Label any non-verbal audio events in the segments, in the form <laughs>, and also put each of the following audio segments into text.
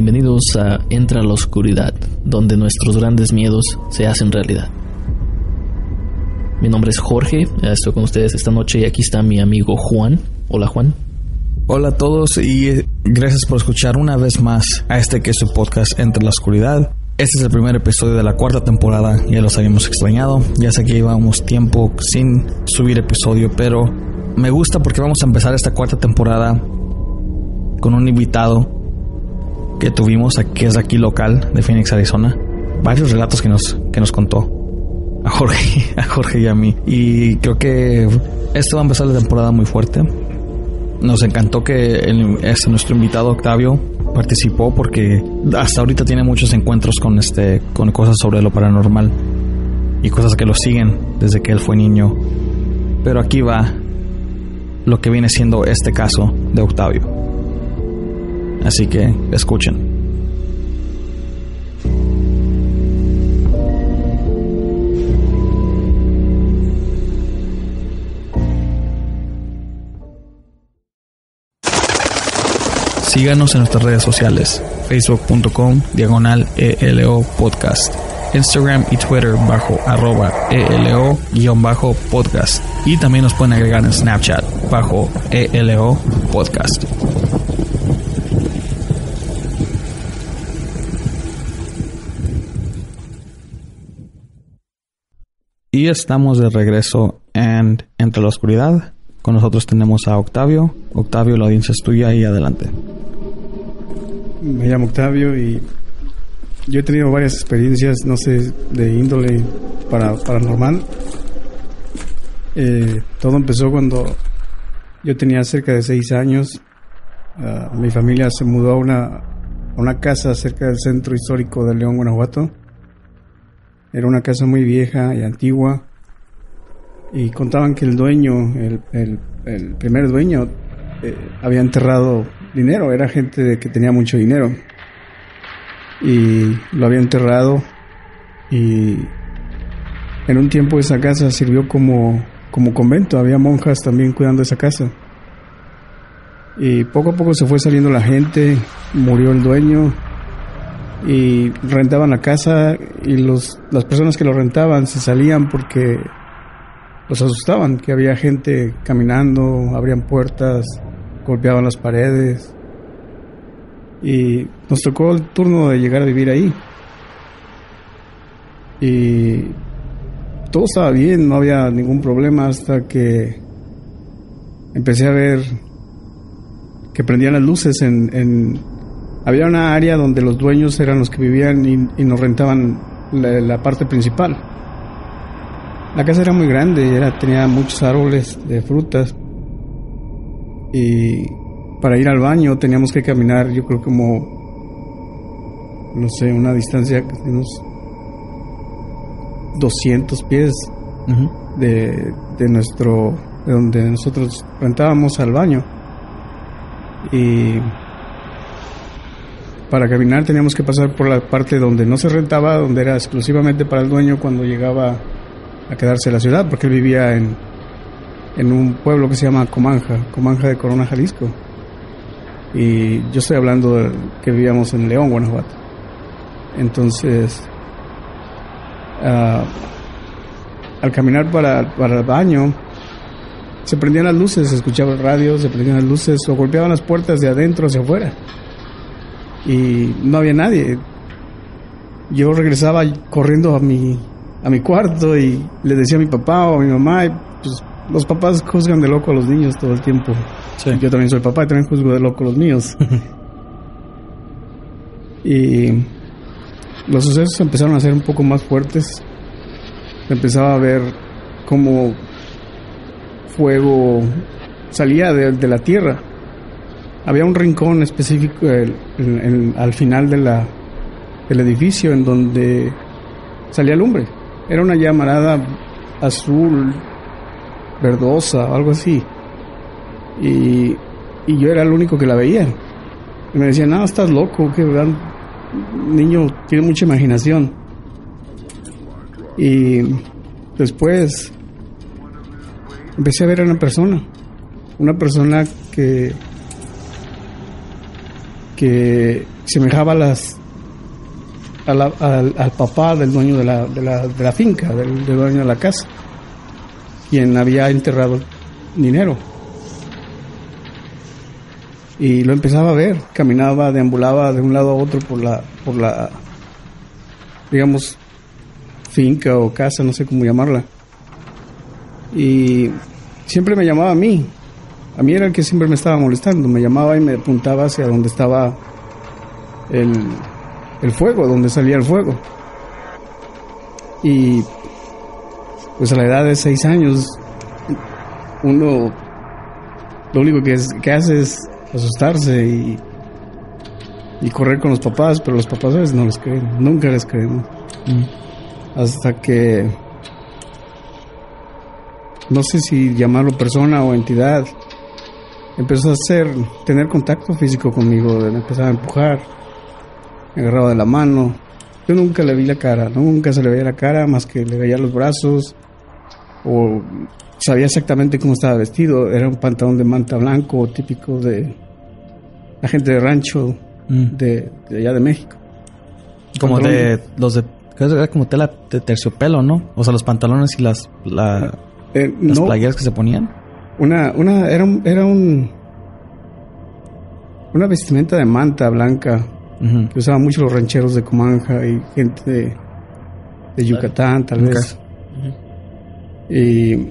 Bienvenidos a Entra la Oscuridad, donde nuestros grandes miedos se hacen realidad. Mi nombre es Jorge, estoy con ustedes esta noche y aquí está mi amigo Juan. Hola Juan. Hola a todos y eh, gracias por escuchar una vez más a este que es su podcast Entre la Oscuridad. Este es el primer episodio de la cuarta temporada, ya los habíamos extrañado, ya sé que llevamos tiempo sin subir episodio, pero me gusta porque vamos a empezar esta cuarta temporada con un invitado que tuvimos, aquí es aquí local de Phoenix, Arizona. Varios relatos que nos, que nos contó a Jorge, <laughs> a Jorge y a mí. Y creo que esto va a empezar la temporada muy fuerte. Nos encantó que el, este, nuestro invitado Octavio participó porque hasta ahorita tiene muchos encuentros con este con cosas sobre lo paranormal y cosas que lo siguen desde que él fue niño. Pero aquí va lo que viene siendo este caso de Octavio. Así que escuchen. Síganos en nuestras redes sociales, facebook.com diagonal ELO podcast, Instagram y Twitter bajo arroba ELO guion bajo podcast y también nos pueden agregar en Snapchat bajo ELO podcast. Y estamos de regreso en Entre la Oscuridad. Con nosotros tenemos a Octavio. Octavio, la audiencia es tuya y adelante. Me llamo Octavio y yo he tenido varias experiencias, no sé, de índole para, paranormal. Eh, todo empezó cuando yo tenía cerca de seis años. Ah, mi familia se mudó a una, a una casa cerca del centro histórico de León, Guanajuato era una casa muy vieja y antigua. Y contaban que el dueño, el, primer dueño, eh, había enterrado dinero, era gente de que tenía mucho dinero. Y lo había enterrado. Y en un tiempo esa casa sirvió como, como convento, había monjas también cuidando esa casa. Y poco a poco se fue saliendo la gente, murió el dueño, y rentaban la casa y los, las personas que lo rentaban se salían porque los asustaban, que había gente caminando, abrían puertas, golpeaban las paredes. Y nos tocó el turno de llegar a vivir ahí. Y todo estaba bien, no había ningún problema hasta que empecé a ver que prendían las luces en había una área donde los dueños eran los que vivían y, nos rentaban la, parte principal. La casa era muy grande, era, tenía muchos árboles de frutas y para ir al baño teníamos que caminar, yo creo como, no sé, una distancia de unos 200 pies de, de nuestro, de donde nosotros rentábamos al baño. Y para caminar teníamos que pasar por la parte donde no se rentaba, donde era exclusivamente para el dueño cuando llegaba a quedarse en la ciudad, porque él vivía en, en un pueblo que se llama Comanja, Comanja de Corona, Jalisco. Y yo estoy hablando que vivíamos en León, Guanajuato. Entonces, ah, al caminar para, para el baño, se prendían las luces, se escuchaba el radio, se prendían las luces o golpeaban las puertas de adentro hacia afuera. Y no había nadie. Yo regresaba corriendo a mi, a mi cuarto y le decía a mi papá o a mi mamá, y pues los papás juzgan de loco a los niños todo el tiempo. Yo también soy papá y también juzgo de loco a los míos. <laughs> y los sucesos empezaron a ser un poco más fuertes. Empezaba a ver cómo fuego salía de, la tierra. Había un rincón específico al final de la, del edificio en donde salía lumbre. Era una llamarada azul, verdosa, algo así. Y, y yo era el único que la veía. Y me decían, no, estás loco, que niño tiene mucha imaginación. Y después empecé a ver a una persona, una persona que que semejaba a las al, papá del dueño de la, de la, de la finca, del, del, dueño de la casa, quien había enterrado dinero. Y lo empezaba a ver, caminaba, deambulaba de un lado a otro por la, por la, digamos, finca o casa, no sé cómo llamarla. Y siempre me llamaba a mí. A mí era el que siempre me estaba molestando. Me llamaba y me apuntaba hacia donde estaba el, el fuego, donde salía el fuego. Y pues a la edad de seis años, uno lo único que, es, que hace es asustarse y, y correr con los papás, pero los papás a veces no les creen, nunca les creen. Mm. Hasta que, no sé si llamarlo persona o entidad, empezó a hacer, tener contacto físico conmigo, me empezaba a empujar me agarraba de la mano. Yo nunca le vi la cara, nunca se le veía la cara, más que le veía los brazos, o sabía exactamente cómo estaba vestido. Era un pantalón de manta blanco, típico de la gente de rancho mm. de, allá de México. Como de los de era como tela de terciopelo, ¿no? O sea, los pantalones y las eh, las playeras que se ponían. Una una era un, era un una vestimenta de manta blanca que usaban mucho los rancheros de Comanja y gente de, Yucatán, tal vez. Y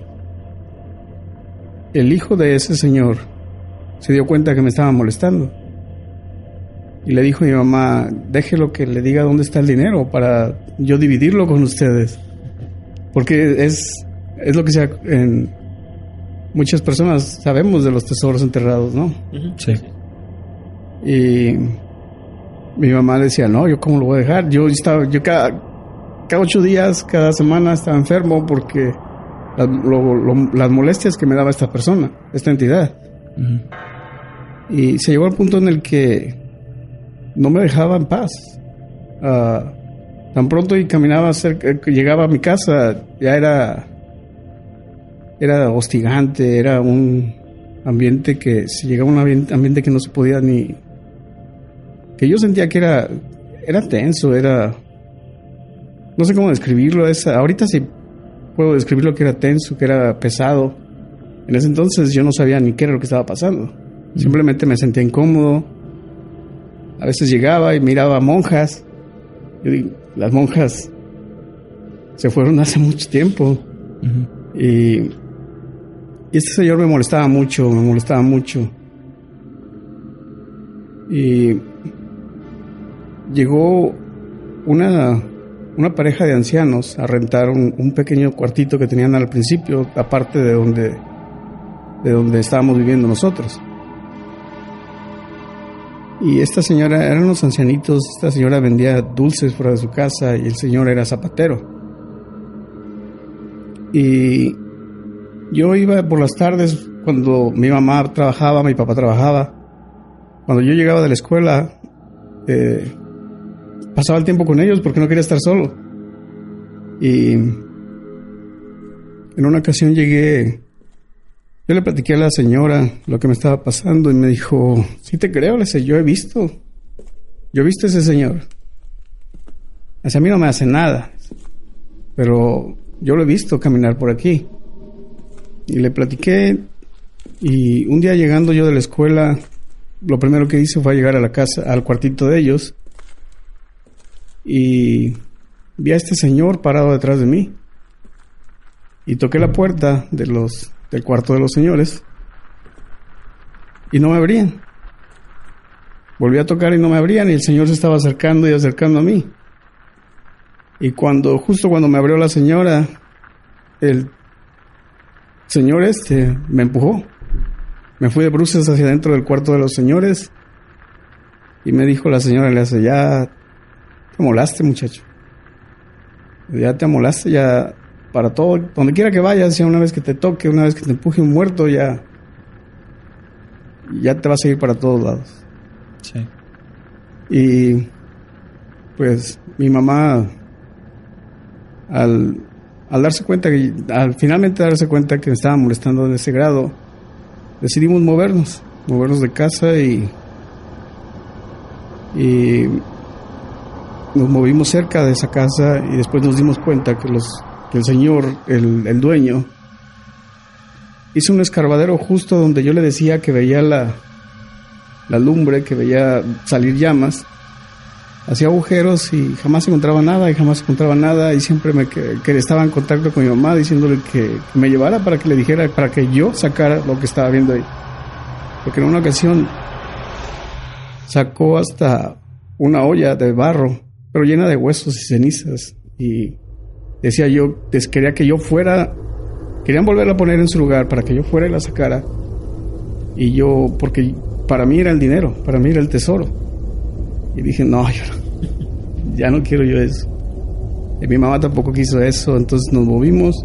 el hijo de ese señor se dio cuenta que me estaba molestando. Y le dijo a mi mamá, déjelo que le diga dónde está el dinero para yo dividirlo con ustedes. Porque es, es lo que sea en muchas personas sabemos de los tesoros enterrados, ¿no? Sí. Y mi mamá decía, no, yo cómo lo voy a dejar. Yo estaba, yo cada, cada ocho días, cada semana estaba enfermo porque las, molestias que me daba esta persona, esta entidad. Y se llegó al punto en el que no me dejaba en paz. Ah, tan pronto y caminaba cerca, llegaba a mi casa, ya era, era hostigante, era un ambiente que, si llegaba a un ambiente que no se podía ni, que yo sentía que era, era tenso, era, no sé cómo describirlo, es, ahorita sí puedo describir lo que era tenso, que era pesado. En ese entonces yo no sabía ni qué era lo que estaba pasando. Simplemente me sentía incómodo. A veces llegaba y miraba a monjas. Yo digo, las monjas se fueron <laughs> hace mucho tiempo. y, y este señor me molestaba mucho, me molestaba mucho. Y llegó una, una pareja de ancianos a rentar un, pequeño cuartito que tenían al principio, aparte de donde, de donde estábamos viviendo nosotros. Y esta señora, eran unos ancianitos, esta señora vendía dulces fuera de su casa y el señor era zapatero. Y yo iba por las tardes cuando mi mamá trabajaba, mi papá trabajaba. Cuando yo llegaba de la escuela, eh, pasaba el tiempo con ellos porque no quería estar solo. Y en una ocasión llegué, yo le platiqué a la señora lo que me estaba pasando y me dijo, sí te creo, le sé, yo he visto, yo he visto a ese señor. a mí no me hace nada. pero yo lo he visto caminar por aquí. Y le platiqué y un día llegando yo de la escuela, lo primero que hice fue llegar a la casa, al cuartito de ellos y vi a este señor parado detrás de mí. Y toqué la puerta de los, del cuarto de los señores y no me abrían. Volví a tocar y no me abrían y el señor se estaba acercando y acercando a mí. Y cuando, justo cuando me abrió la señora, el señor este me empujó. Me fui de bruces hacia adentro del cuarto de los señores y me dijo la señora, le hace, ya te molaste muchacho. Ya te amolaste, ya para todo, donde quiera que vayas, ya una vez que te toque, una vez que te empuje un muerto, ya, ya te va a seguir para todos lados. Sí. Y pues mi mamá, al, al darse cuenta que, al finalmente darse cuenta que me estaba molestando en ese grado, decidimos movernos, movernos de casa y, y nos movimos cerca de esa casa y después nos dimos cuenta que, los, que el señor, el, el dueño, hizo un escarbadero justo donde yo le decía que veía la, la lumbre, que veía salir llamas. Hacía agujeros y jamás encontraba nada y jamás encontraba nada y siempre me que, que estaba en contacto con mi mamá diciéndole que, me llevara para que le dijera, para que yo sacara lo que estaba viendo ahí. Porque en una ocasión sacó hasta una olla de barro, pero llena de huesos y cenizas. Y decía yo, quería que yo fuera, querían volverla a poner en su lugar para que yo fuera y la sacara. Y yo, porque para mí era el dinero, para mí era el tesoro. Y dije, no, yo ya no quiero yo eso. Y mi mamá tampoco quiso eso, entonces nos movimos.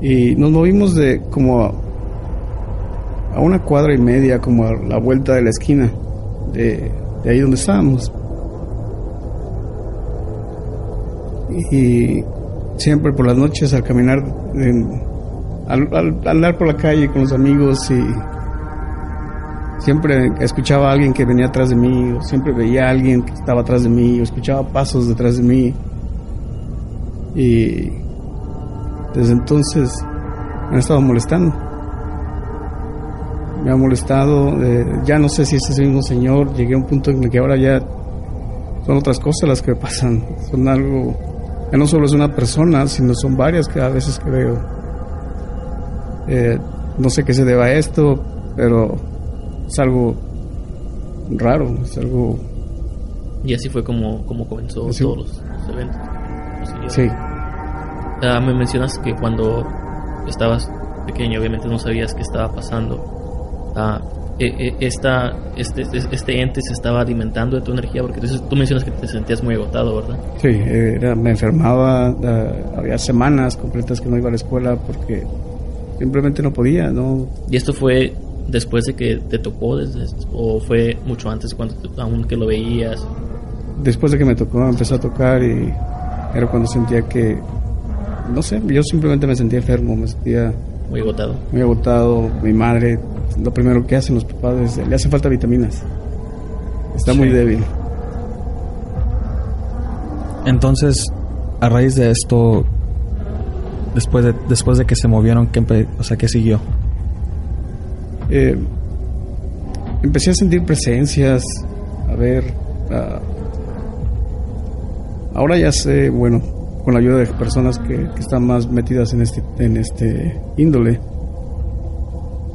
Y nos movimos de como a, una cuadra y media, como a la vuelta de la esquina, de, de ahí donde estábamos. Y siempre por las noches al caminar, al, al andar por la calle con los amigos y siempre escuchaba a alguien que venía atrás de mí, o siempre veía a alguien que estaba atrás de mí, o escuchaba pasos detrás de mí. Y desde entonces me ha estado molestando. Me ha molestado, eh, ya no sé si es ese mismo señor, llegué a un punto en el que ahora ya son otras cosas las que pasan, son algo, ya no solo es una persona, sino son varias que a veces que veo. Eh, no sé qué se deba a esto, pero es algo raro, es algo... Y así fue como, como comenzó Sí. todos los, los eventos. Los Sí, Ah, me mencionas que cuando estabas pequeño, obviamente no sabías qué estaba pasando. E- esta, este, este- este ente se estaba alimentando de tu energía, porque entonces tú mencionas que te sentías muy agotado, ¿verdad? sí, era- me enfermaba, eh, había semanas completas que no iba a la escuela porque simplemente no podía, no, ¿Y esto fue después de que te tocó, desde, o fue mucho antes, cuando aún que lo veías? después de que me tocó, empezó a tocar y era cuando sentía que, no sé, yo simplemente me sentía enfermo, me sentía Muy agotado. muy agotado. Mi madre, lo primero que hacen los papás es, le hace falta vitaminas. Está muy débil. Entonces, a raíz de esto, después de, después de que se movieron, ¿qué, o sea, ¿qué siguió? Eh, empecé a sentir presencias, a ver. ah, ahora ya sé, bueno, con la ayuda de personas que, que están más metidas en este, en este índole.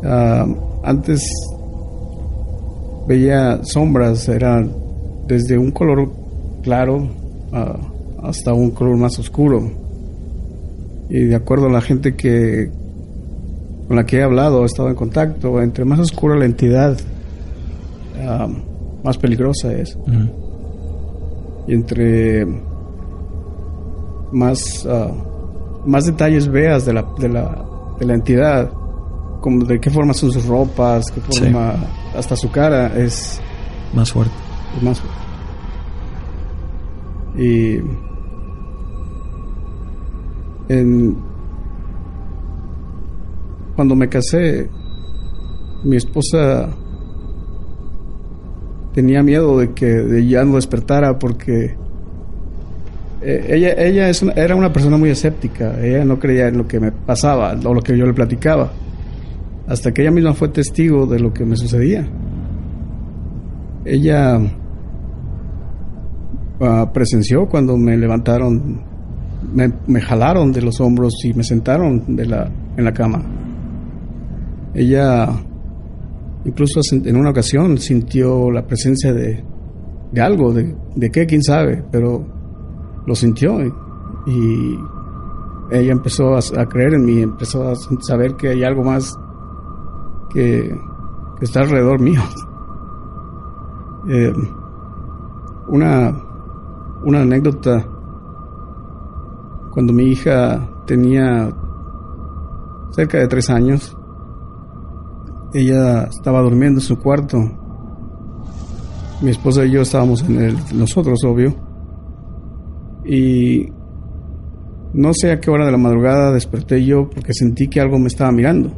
Ah, antes veía sombras, eran desde un color claro hasta un color más oscuro. Y de acuerdo a la gente que con la que he hablado, he estado en contacto, entre más oscura la entidad, ah, más peligrosa es. Y entre más, ah, más detalles veas de la, de, la, de la entidad, como de qué forma son sus ropas, qué Sí. forma, hasta su cara, es, Más fuerte. es más. Y en, cuando me casé, mi esposa tenía miedo de que ya no despertara porque eh, ella, ella es era una persona muy escéptica. Ella no creía en lo que me pasaba o lo que yo le platicaba. Hasta que ella misma fue testigo de lo que me sucedía. Ella ah, presenció cuando me levantaron, me, jalaron de los hombros y me sentaron de la, en la cama. Ella incluso en una ocasión sintió la presencia de, de algo, de, de qué, quién sabe, pero lo sintió y, ella empezó a, creer en mí, empezó a saber que hay algo más que, está alrededor mío. <laughs> Eh, una, una anécdota, cuando mi hija tenía cerca de tres años, ella estaba durmiendo en su cuarto. Mi esposa y yo estábamos en el, nosotros, obvio y no sé a qué hora de la madrugada desperté yo porque sentí que algo me estaba mirando.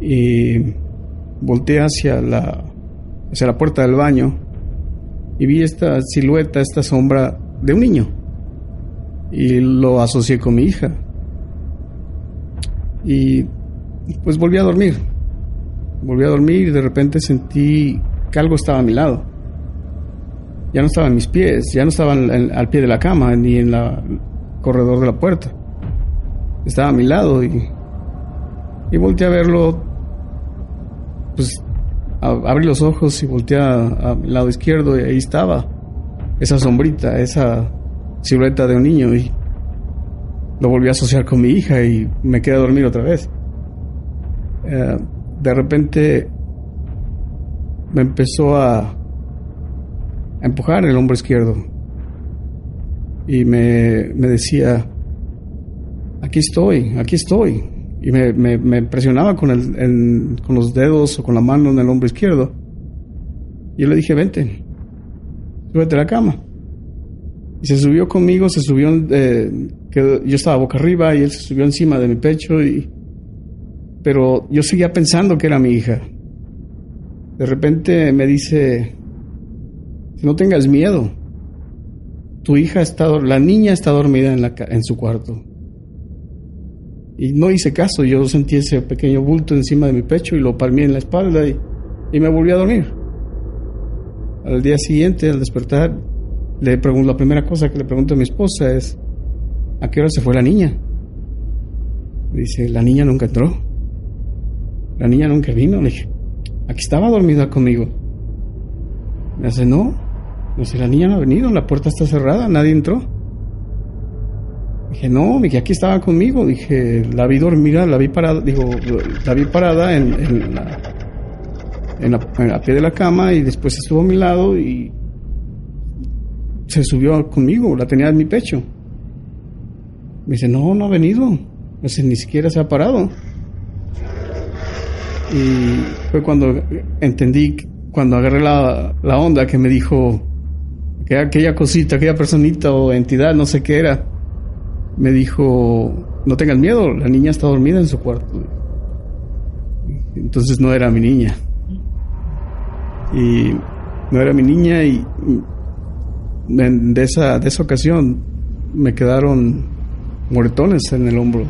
Y volteé hacia la, hacia la puerta del baño y vi esta silueta, esta sombra de un niño. Y lo asocié con mi hija. Y pues volví a dormir. Volví a dormir y de repente sentí que algo estaba a mi lado ya no estaba en mis pies, ya no estaba al pie de la cama ni en el corredor de la puerta. Estaba a mi lado y, y volteé a verlo. Pues abrí los ojos y volteé a, mi lado izquierdo y ahí estaba esa sombrita, esa silueta de un niño y lo volví a asociar con mi hija y me quedé a dormir otra vez. Eh, de repente me empezó a empujar el hombro izquierdo. Y me, me decía, aquí estoy, aquí estoy. Y me, me, presionaba con, el, con los dedos o con la mano en el hombro izquierdo. Y yo le dije, vente, súbete a la cama. Y se subió conmigo, se subió, eh, yo estaba boca arriba y él se subió encima de mi pecho y... Pero yo seguía pensando que era mi hija. De repente me dice, no tengas miedo. Tu hija está, la niña está dormida en, la, en su cuarto. Y no hice caso, yo sentí ese pequeño bulto encima de mi pecho y lo palmé en la espalda y, y me volví a dormir. Al día siguiente, al despertar, le pregunto, la primera cosa que le pregunto a mi esposa es, ¿a qué hora se fue la niña? dice, la niña nunca entró. La niña nunca vino. Le dije, aquí estaba dormida conmigo. Me dice, no, Dice, la niña no ha venido, la puerta está cerrada, nadie entró. Dije, no, dije, aquí estaba conmigo. Dije, la vi dormida, la vi parada, digo, la vi parada en, en, la, en, la, pie de la cama y después estuvo a mi lado y se subió conmigo, la tenía en mi pecho. Me dice, no, no ha venido. Dice, ni siquiera se ha parado. Y fue cuando entendí, cuando agarré la, la onda que me dijo, que aquella cosita, aquella personita o entidad, no sé qué era, me dijo, no tengas miedo, la niña está dormida en su cuarto. Entonces no era mi niña. Y no era mi niña y de esa, de esa ocasión me quedaron moretones en el hombro.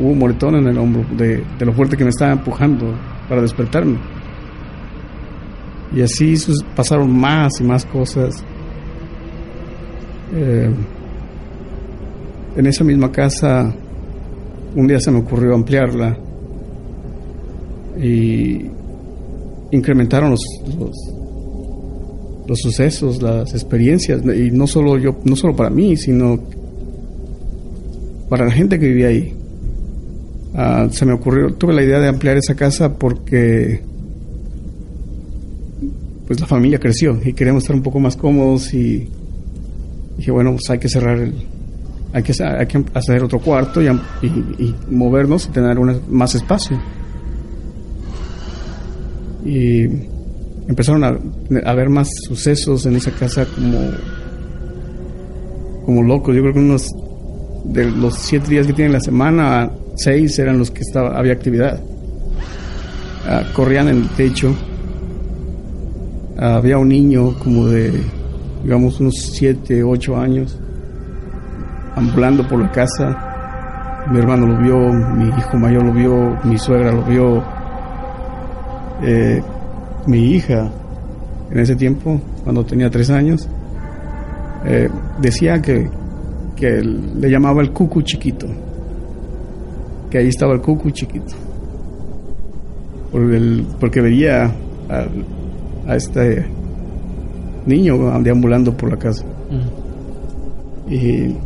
Hubo moretón en el hombro de, lo fuerte que me estaba empujando para despertarme. Y así pasaron más y más cosas. Eh, en esa misma casa, un día se me ocurrió ampliarla y incrementaron los, los, sucesos, las experiencias, y no solo yo, no solo para mí, sino para la gente que vivía ahí. Ah, se me ocurrió, tuve la idea de ampliar esa casa porque pues la familia creció y queríamos estar un poco más cómodos y dije, bueno, pues hay que cerrar el, hay que, hay que hacer otro cuarto y, y, movernos y tener más espacio. Y empezaron a, haber más sucesos en esa casa como, como locos. Yo creo que unos de los siete días que tienen la semana, seis eran los que estaba, había actividad. Ah, corrían en el techo había un niño como de digamos unos 7, 8 años, ambulando por la casa. Mi hermano lo vio, mi hijo mayor lo vio, mi suegra lo vio, eh, mi hija en ese tiempo, cuando tenía 3 años, eh, decía que, que le llamaba el cucu chiquito, que ahí estaba el cucu chiquito, porque veía a, a este niño deambulando por la casa. Y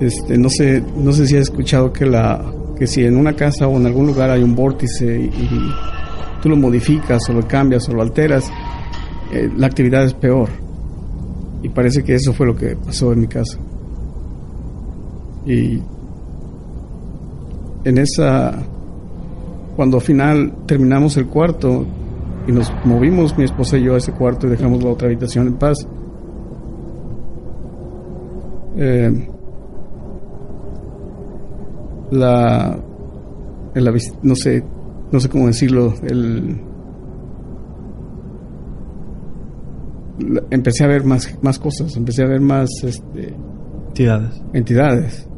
este no sé no sé si has escuchado que la que si en una casa o en algún lugar hay un vórtice y, tú lo modificas o lo cambias o lo alteras eh, la actividad es peor. Y parece que eso fue lo que pasó en mi casa y en esa cuando al final terminamos el cuarto y nos movimos mi esposa y yo a ese cuarto y dejamos la otra habitación en paz, eh, la, no sé no sé cómo decirlo el empecé a ver más más cosas empecé a ver más este, entidades. entidades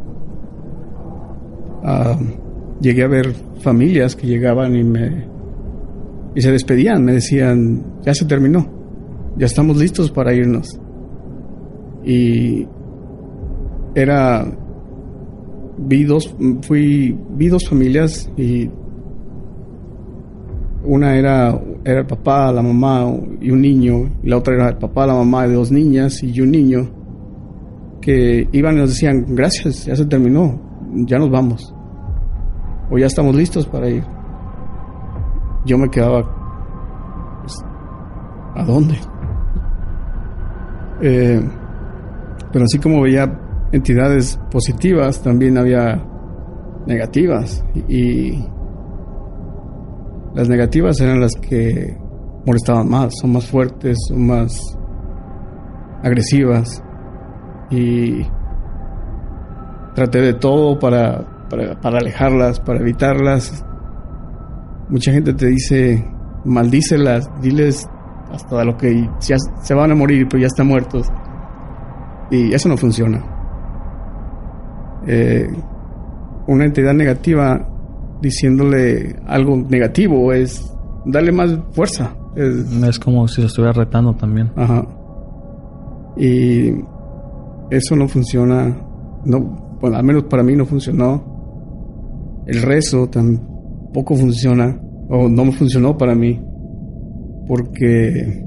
ah, llegué a ver familias que llegaban y me y se despedían, me decían, ya se terminó, ya estamos listos para irnos. Y era vi dos fui vi dos familias y una era era el papá, la mamá y un niño, y la otra era el papá, la mamá de dos niñas y un niño que iban y nos decían, "Gracias, ya se terminó, ya nos vamos." o ya estamos listos para ir. Yo me quedaba, pues, ¿a dónde? Eh, pero así como veía entidades positivas, también había negativas. Y las negativas eran las que molestaban más, son más fuertes, son más agresivas. Y traté de todo para para, alejarlas, para evitarlas. Mucha gente te dice, maldícelas, diles hasta lo que ya se van a morir, pero ya están muertos. Y eso no funciona. Eh, una entidad negativa diciéndole algo negativo es darle más fuerza. Es, como si se estuviera retando también. Ajá. Y eso no funciona. No, bueno, al menos para mí no funcionó. El rezo tampoco funciona, o no me funcionó para mí, porque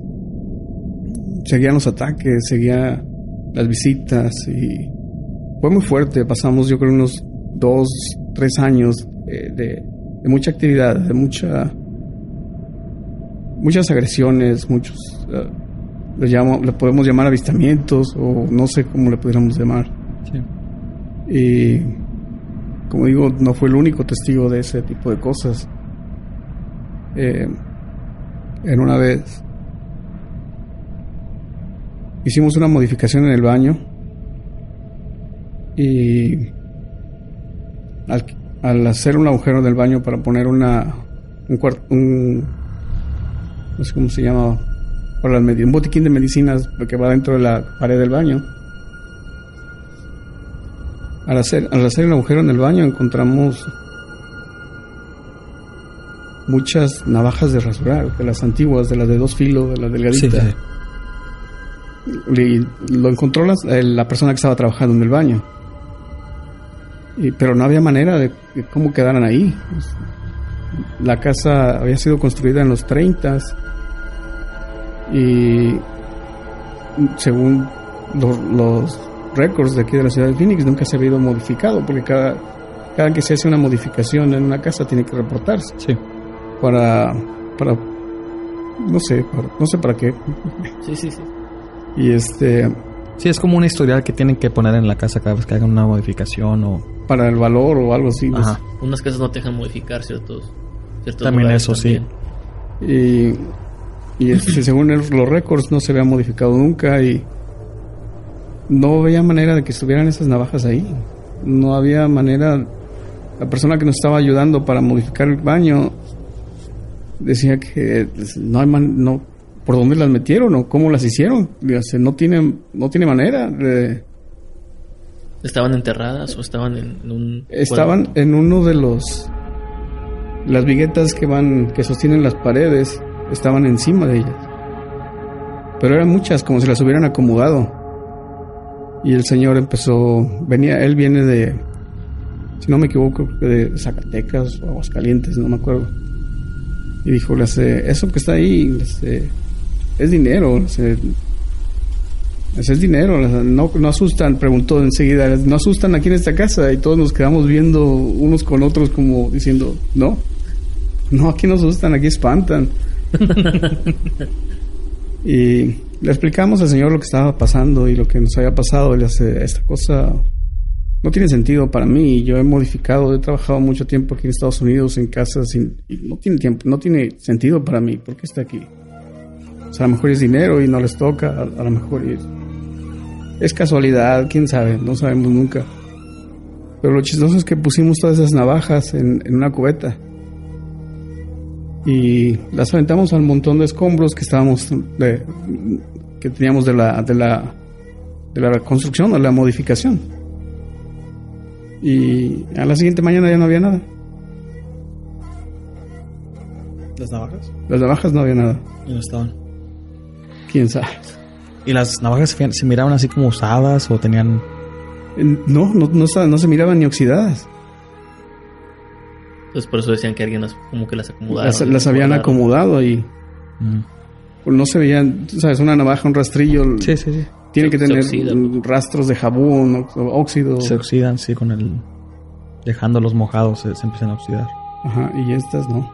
seguían los ataques, seguían las visitas y fue muy fuerte. Pasamos yo creo unos dos, tres años de, mucha actividad, de mucha muchas agresiones, muchos uh, le, llamo, le podemos llamar avistamientos o no sé cómo le pudiéramos llamar. Sí. Y como digo, no fue el único testigo de ese tipo de cosas. Eh, en una vez hicimos una modificación en el baño y al, hacer un agujero en el baño para poner una un, un no sé cómo se llama para un botiquín de medicinas que va dentro de la pared del baño al hacer, al hacer el agujero en el baño encontramos muchas navajas de rasurar, de las antiguas, de las de dos filos, de las delgaditas. lo encontró la, persona que estaba trabajando en el baño. Y, pero no había manera de, cómo quedaran ahí. La casa había sido construida en los 30 y según los récords de aquí de la ciudad de Phoenix nunca se ha habido modificado, porque cada, cada que se hace una modificación en una casa tiene que reportarse. Sí. Para, para, no sé, no sé para qué. Sí, sí, sí. Y este... Sí, es como una historial que tienen que poner en la casa cada vez que hagan una modificación o... Para el valor o algo así. Pues. Ajá. Unas casas no te dejan modificar ciertos... ciertos también eso, sí. Y, y este, según los récords no se había modificado nunca y no había manera de que estuvieran esas navajas ahí. No había manera. La persona que nos estaba ayudando para modificar el baño decía que pues, no hay man- no por dónde las metieron o cómo las hicieron. No tiene no tiene manera. de- ¿Estaban enterradas o estaban en, en un... estaban en uno de los las viguetas que van que sostienen las paredes estaban encima de ellas. Pero eran muchas como si las hubieran acomodado. Y el señor empezó venía él viene de si no me equivoco de Zacatecas o Aguascalientes, no me acuerdo. Y dijo, le hace, eso que está ahí, es dinero, es dinero, no, no asustan, preguntó enseguida, no asustan aquí en esta casa y todos nos quedamos viendo unos con otros como diciendo, no, no, aquí no asustan, aquí espantan. <laughs> y le explicamos al Señor lo que estaba pasando y lo que nos había pasado, hace, esta cosa no tiene sentido para mí. Yo he modificado, he trabajado mucho tiempo aquí en Estados Unidos en casas y, y no tiene tiempo, no tiene sentido para mí. ¿Por qué está aquí? O sea, a lo mejor es dinero y no les toca, a, a lo mejor es, es casualidad, quién sabe, no sabemos nunca. Pero lo chistoso es que pusimos todas esas navajas en, en una cubeta y las aventamos al montón de escombros que estábamos de, que teníamos de la de la de la construcción o la modificación. Y a la siguiente mañana ya no había nada. ¿Las navajas? Las navajas no había nada. Y no estaban. Quién sabe. ¿Y las navajas se, miraban así como usadas o tenían... No, no, no, no se miraban ni oxidadas. Entonces por eso decían que alguien las, como que las acomodaron. Las, las habían acomodado y Mm. pues, no se veían, sabes, una navaja, un rastrillo, Sí, sí, sí. tiene que tener oxida, rastros de jabón, óxido. Se oxidan, sí, con el... Dejándolos mojados se, se empiezan a oxidar. Ajá, y estas no.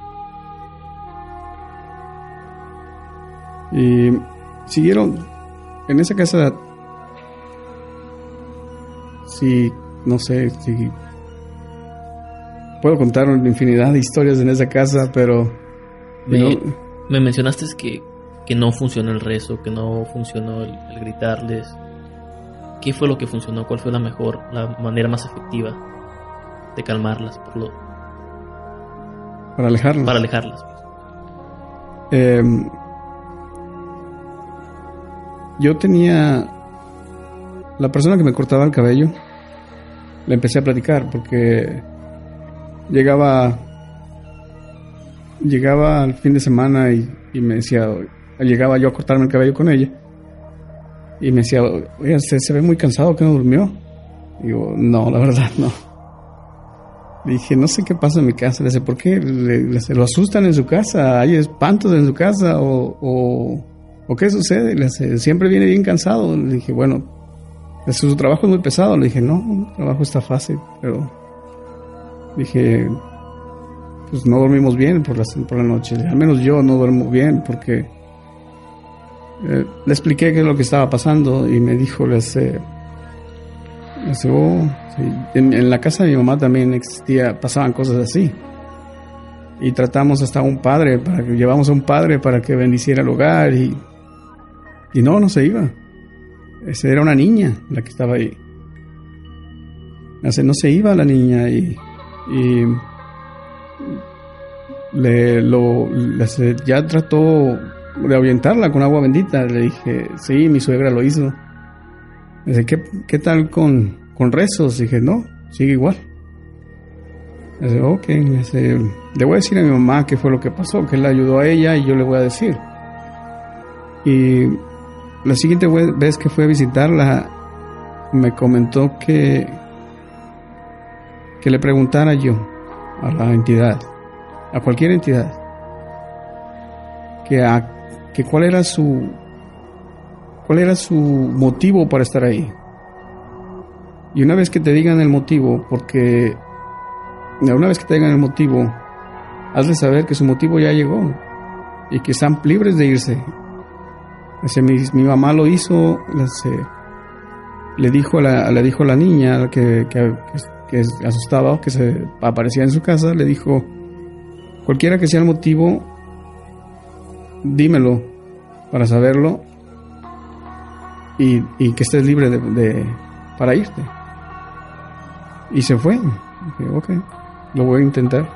Y siguieron en esa casa. Sí, no sé si puedo contar una infinidad de historias en esa casa, pero Me, no- me mencionaste que, que no funcionó el rezo, que no funcionó el, el gritarles. ¿Qué fue lo que funcionó? ¿Cuál fue la mejor, la manera más efectiva de calmarlas, por lo, para alejarlos. para alejarlas? Eh, yo tenía la persona que me cortaba el cabello. Le empecé a platicar porque llegaba llegaba al fin de semana y, y me decía llegaba yo a cortarme el cabello con ella y me decía oye usted se ve muy cansado que no durmió digo no la verdad no le dije, no sé qué pasa en mi casa. Le dije, ¿por qué? Le, le- se lo asustan en su casa? ¿Hay espantos en su casa? ¿O, o, o qué sucede? Le dice, siempre viene bien cansado. Le dije, bueno, su trabajo es muy pesado. Le dije, no, el trabajo está fácil, pero dije, pues no dormimos bien por la, por la noche. Al menos yo no duermo bien porque eh, le expliqué qué es lo que estaba pasando y me dijo, le dice, le dice, "Oh, sí". en, la casa de mi mamá también existía, pasaban cosas así. Y tratamos hasta un padre, para que llevamos a un padre para que bendiciera el hogar y, y no, no se iba. Esa era una niña la que estaba ahí. Hace, no se iba la niña y, y le, lo, ya trató de ahuyentarla con agua bendita. Le dije, sí, mi suegra lo hizo. Dice, ¿qué, qué tal con, con rezos? Dije, no, sigue igual. Dice, ok, le voy a decir a mi mamá qué fue lo que pasó, que la ayudó a ella y yo le voy a decir. Y la siguiente vez que fue a visitarla, me comentó que, que le preguntara yo a la entidad, a cualquier entidad, que, a, que cuál era su cuál era su motivo para estar ahí. Y una vez que te digan el motivo, porque una vez que te digan el motivo, hazle saber que su motivo ya llegó y que están libres de irse. Dice, mi, mamá lo hizo, le, dijo a la, le dijo a la niña que se asustaba o que se aparecía en su casa, le dijo, cualquiera que sea el motivo, dímelo para saberlo y, y que estés libre de, de- para irte. Y se fue. Dije, ok, lo voy a intentar.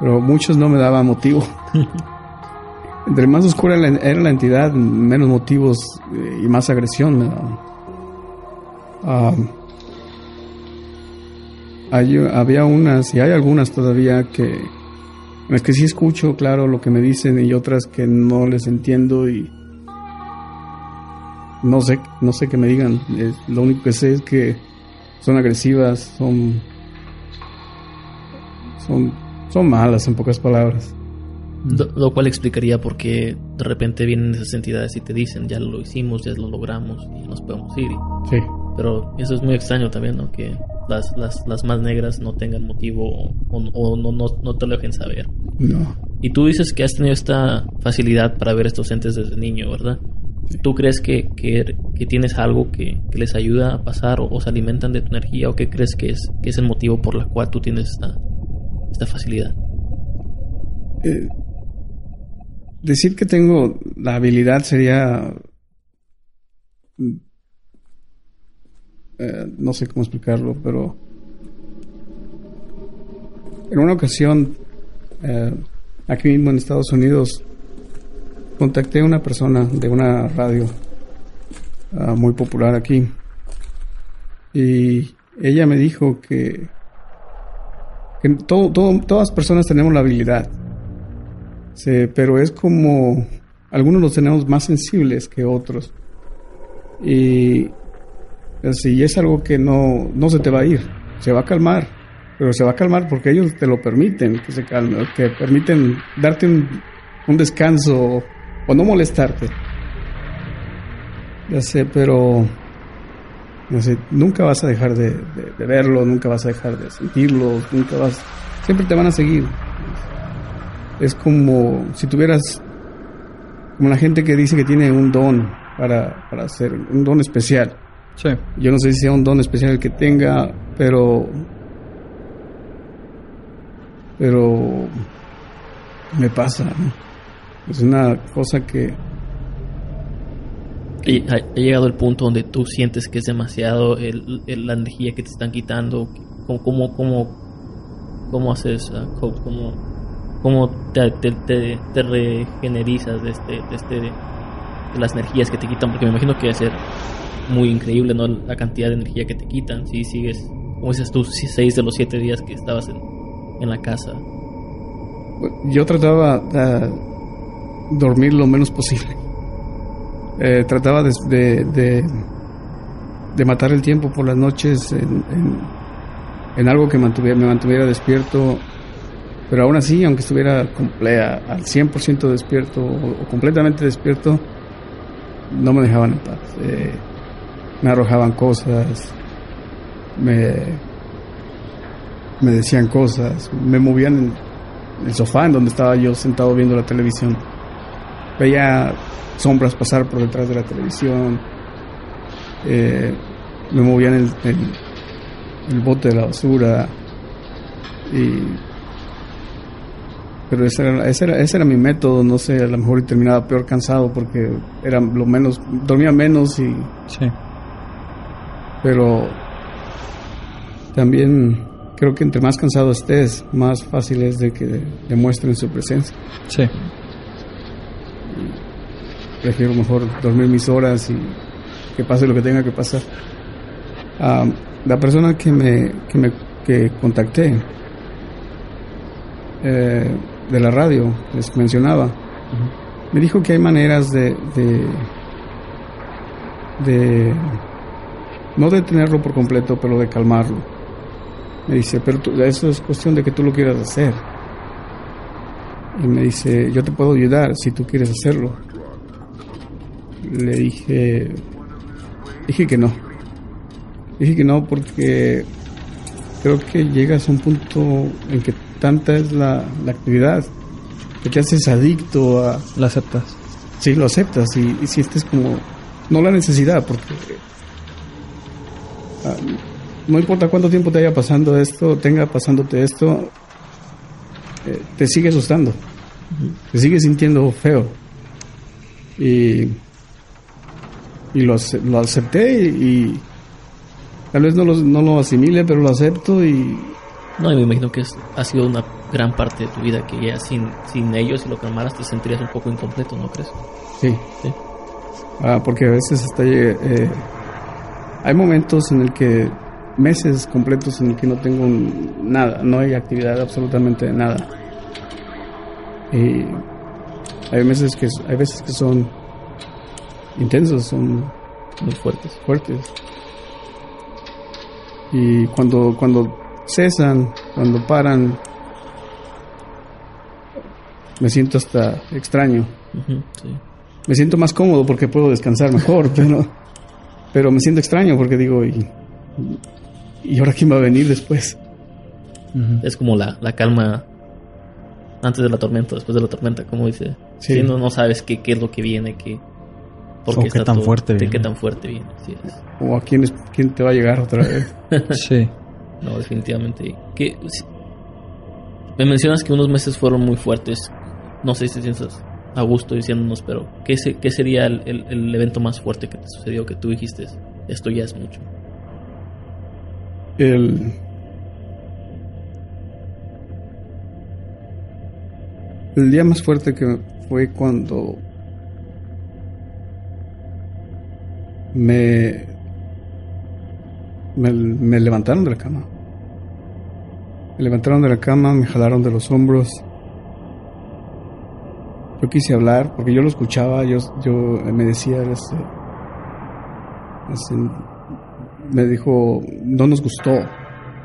pero muchos no me daban motivo. <laughs> Entre más oscura era la entidad, menos motivos eh, y más agresión me daban. Ah, había unas, y hay algunas todavía que, es que sí escucho, claro, lo que me dicen y otras que no les entiendo y no sé, no sé qué me digan. lo único que sé es que son agresivas, son, son, son malas en pocas palabras. Lo, cual explicaría por qué de repente vienen esas entidades y te dicen, ya lo hicimos, ya lo logramos y nos podemos ir. Sí. Pero eso es muy extraño también, ¿no? Que las, las, las más negras no tengan motivo o, no, no, no, te lo dejen saber. No. Y tú dices que has tenido esta facilidad para ver estos entes desde niño, ¿verdad? ¿Tú crees que, que, tienes algo que, que, les ayuda a pasar o, se alimentan de tu energía o qué crees que es, que es el motivo por el cual tú tienes esta, esta facilidad? Eh, decir que tengo la habilidad sería eh, no sé cómo explicarlo, pero en una ocasión, eh, aquí mismo en Estados Unidos, contacté a una persona de una radio ah, muy popular aquí y ella me dijo que, que todo, todas personas tenemos la habilidad, pero es como algunos los tenemos más sensibles que otros y y es algo que no, no se te va a ir, se va a calmar, pero se va a calmar porque ellos te lo permiten que se calme, que permiten darte un, un descanso o no molestarte. Ya sé, pero nunca vas a dejar de, de, verlo, nunca vas a dejar de sentirlo, nunca vas, siempre te van a seguir. Es como si tuvieras, como la gente que dice que tiene un don para, para hacer, un don especial. Yo no sé si sea un don especial el que tenga, pero. Pero. Me pasa. Es una cosa que. Y ha, llegado el punto donde tú sientes que es demasiado el, la energía que te están quitando. ¿Cómo, cómo, cómo, cómo haces, uh, ¿Cómo, cómo te, te, te, regenerizas de, este, de, este, de las energías que te quitan? Porque me imagino que debe ser muy increíble, ¿no? La cantidad de energía que te quitan. Si sigues, como dices tú, seis de los siete días que estabas en, la casa. Yo trataba de dormir lo menos posible. Eh, trataba de, de, matar el tiempo por las noches en, algo que me mantuviera despierto. Pero aún así, aunque estuviera al 100% despierto o, completamente despierto, no me dejaban en paz. Eh, me arrojaban cosas, me, me decían cosas, me movían en el sofá en donde estaba yo sentado viendo la televisión. Veía sombras pasar por detrás de la televisión, eh, me movían el, el, bote de la basura y pero ese era, ese era, ese era mi método, no sé, a lo mejor terminaba peor cansado porque era lo menos, dormía menos y pero también creo que entre más cansado estés, más fácil es de que demuestren su presencia. Sí. Prefiero mejor dormir mis horas y que pase lo que tenga que pasar. la persona que me, que me que contacté eh, de la radio, les mencionaba, me dijo que hay maneras de, de, de no detenerlo por completo, pero de calmarlo. Me dice, pero eso es cuestión de que tú lo quieras hacer. Y me dice, yo te puedo ayudar si tú quieres hacerlo. Le dije, dije que no. Dije que no porque creo que llegas a un punto en que tanta es la, la actividad que te haces adicto a... Lo aceptas. Sí, lo aceptas y, y sientes como... No la necesidad, porque no importa cuánto tiempo te haya pasando esto, tenga pasándote esto, eh, te sigue asustando, te sigue sintiendo feo. Y, y lo, lo acepté y, tal vez no lo, no lo asimile, pero lo acepto y... No, y me imagino que ha sido una gran parte de tu vida que ya sin, sin ellos y lo calmaras te sentirías un poco incompleto, ¿no crees? Sí. Sí. Ah, porque a veces hasta eh, hay momentos en el que meses completos en el que no tengo nada, no hay actividad absolutamente nada. Y hay meses que hay veces que son intensos, son Muy fuertes. fuertes. Y cuando cuando cesan, cuando paran me siento hasta extraño. Sí. Me siento más cómodo porque puedo descansar mejor, <laughs> pero, pero me siento extraño porque digo, ¿y, y ahora quién va a venir después? Es como la, la calma antes de la tormenta, después de la tormenta, como dice. Sí. Si no, no sabes qué, qué es lo que viene, qué, por O qué tan fuerte viene. qué tan fuerte viene. es. ¿O a quién, es, quién te va a llegar otra vez? <laughs> Sí. No, definitivamente. Que, si- me mencionas que unos meses fueron muy fuertes. No sé si te sientas a gusto diciéndonos, pero ¿qué, se- qué sería el, el- evento más fuerte que te sucedió que tú dijiste? Esto ya es mucho. El, el día más fuerte que fue cuando me, me, me levantaron de la cama. Me levantaron de la cama, me jalaron de los hombros. Yo quise hablar porque yo lo escuchaba, yo, yo me decía, este, este, me dijo, no nos gustó,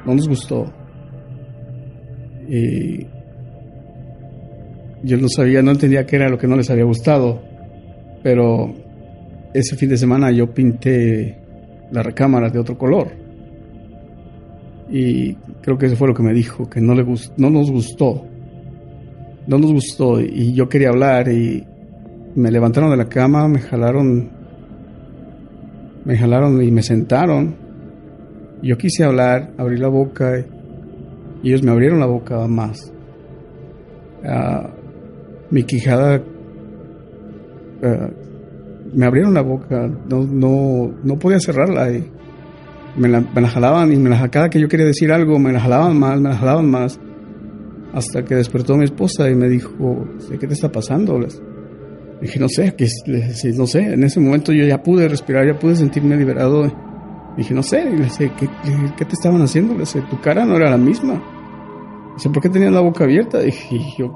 no nos gustó. Y yo no sabía, no entendía qué era lo que no les había gustado, pero ese fin de semana yo pinté las recámaras de otro color. Y creo que eso fue lo que me dijo, que no, le gust- no nos gustó. No nos gustó y yo quería hablar y me levantaron de la cama, me jalaron me jalaron y me sentaron. Yo quise hablar, abrí la boca y ellos me abrieron la boca más. Ah, mi quijada ah, me abrieron la boca, no, no, no podía cerrarla y me la, jalaban y me la, cada que yo quería decir algo me la jalaban más, me la jalaban más. Hasta que despertó mi esposa y me dijo, ¿qué te está pasando? Les dije, no sé, que le dije, no sé. En ese momento yo ya pude respirar, ya pude sentirme liberado. Dije, no sé, le dije, ¿qué, qué, te estaban haciendo? Le dije, tu cara no era la misma. Dice, ¿por qué tenías la boca abierta? Dije, "Y yo,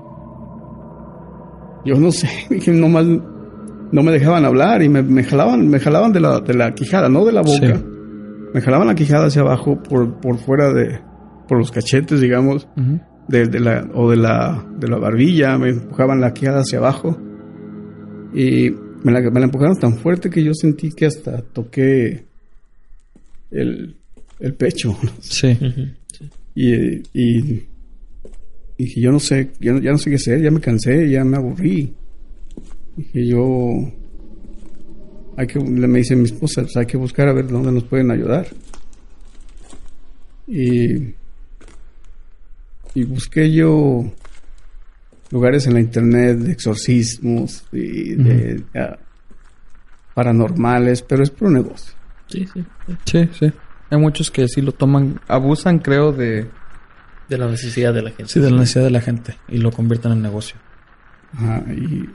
yo no sé. <laughs> Dije, nomás no me dejaban hablar y me, me jalaban, me jalaban de la, de la quijada, no de la boca. Sí. Me jalaban la quijada hacia abajo por, por fuera de, por los cachetes, digamos. De, de la, o de la, de la barbilla, me empujaban la quijada hacia abajo y me la, me la empujaron tan fuerte que yo sentí que hasta toqué el, el pecho <laughs> Sí. Y, y, y dije yo no sé, ya no, ya no sé qué hacer, ya me cansé, ya me aburrí. Dije yo, hay que, le me dice mi esposa, pues hay que buscar a ver dónde nos pueden ayudar. Y y busqué yo lugares en la internet de exorcismos y de paranormales, pero es por un negocio. Sí, sí, sí. Sí, sí. Hay muchos que sí lo toman, abusan, creo, de, De la necesidad de la gente. sí, de la necesidad de la gente y lo convierten en negocio. Ajá, y,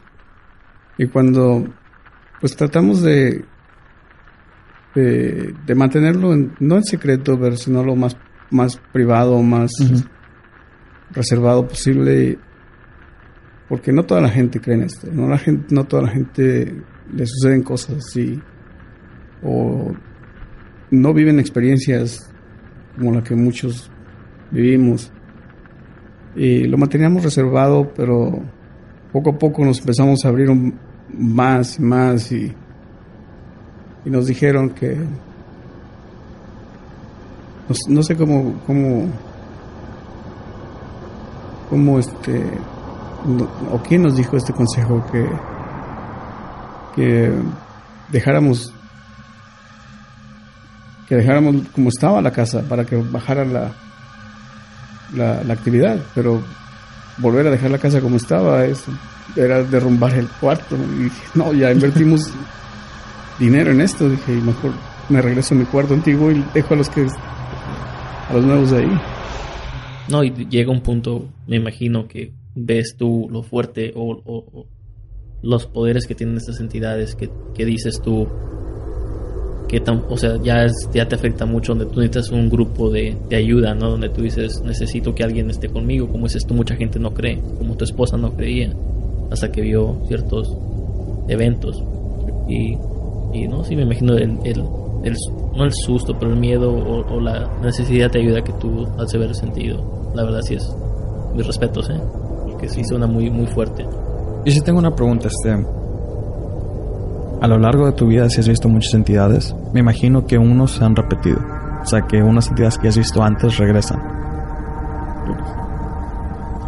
y cuando pues tratamos de, de, de mantenerlo en- no en secreto, pero sino lo más, más privado, más. Reservado posible, porque no toda la gente cree en esto, no, la gente, no toda la gente le suceden cosas así, o no viven experiencias como la que muchos vivimos. Y lo manteníamos reservado, pero poco a poco nos empezamos a abrir más y más y, y nos dijeron que no, no sé cómo cómo cómo este o quién nos dijo este consejo que que dejáramos que dejáramos como estaba la casa para que bajara la la, la actividad pero volver a dejar la casa como estaba es, era derrumbar el cuarto. Y dije, no, ya invertimos <laughs> dinero en esto. Dije, y mejor me regreso a mi cuarto antiguo y dejo a los que a los nuevos de ahí. No, y llega un punto, me imagino, que ves tú lo fuerte o, los poderes que tienen estas entidades que, que dices tú que tan, o sea, ya, ya te afecta mucho donde tú necesitas un grupo de, de ayuda, ¿no? Donde tú dices, necesito que alguien esté conmigo, como dices tú, mucha gente no cree, como tu esposa no creía, hasta que vio ciertos eventos. Y, y no, sí me imagino el, el, el- no el susto, pero el miedo o, o la necesidad de ayuda que tú has de haber sentido. La verdad sí es, mis respetos, ¿eh? Porque sí suena muy, muy fuerte. Yo sí tengo una pregunta, este. A lo largo de tu vida, si has visto muchas entidades, me imagino que unos se han repetido. O sea, que unas entidades que has visto antes regresan.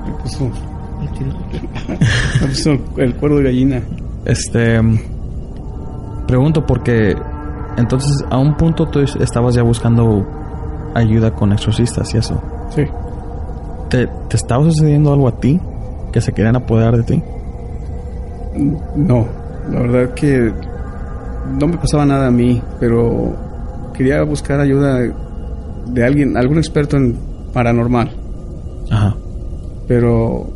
Me puso <laughs> el cuero de gallina. Este. Pregunto porque. Entonces, a un punto tú estabas ya buscando ayuda con exorcistas y eso. Sí. ¿Te, te estaba sucediendo algo a ti? ¿Que se querían apoderar de ti? No, la verdad que no me pasaba nada a mí, pero quería buscar ayuda de alguien, algún experto en paranormal. Ajá. Pero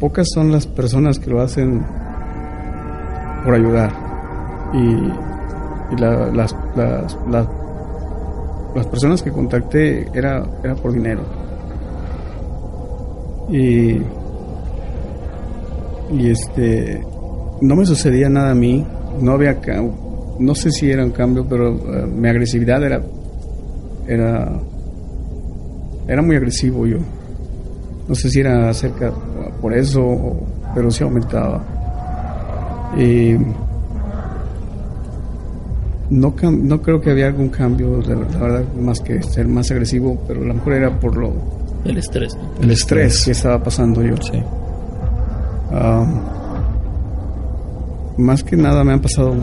pocas son las personas que lo hacen por ayudar. Y, y la- las, las, las, las personas que contacté era, era por dinero. Y, y este, no me sucedía nada a mí. No había, no sé si era un cambio, pero eh, mi agresividad era, era, era muy agresivo yo. No sé si era acerca por eso, pero sí aumentaba. Y no, no creo que había algún cambio, la verdad, más que ser más agresivo, pero a lo mejor era por lo, El estrés, ¿no? el estrés que estaba pasando yo. Sí. Más que nada me han pasado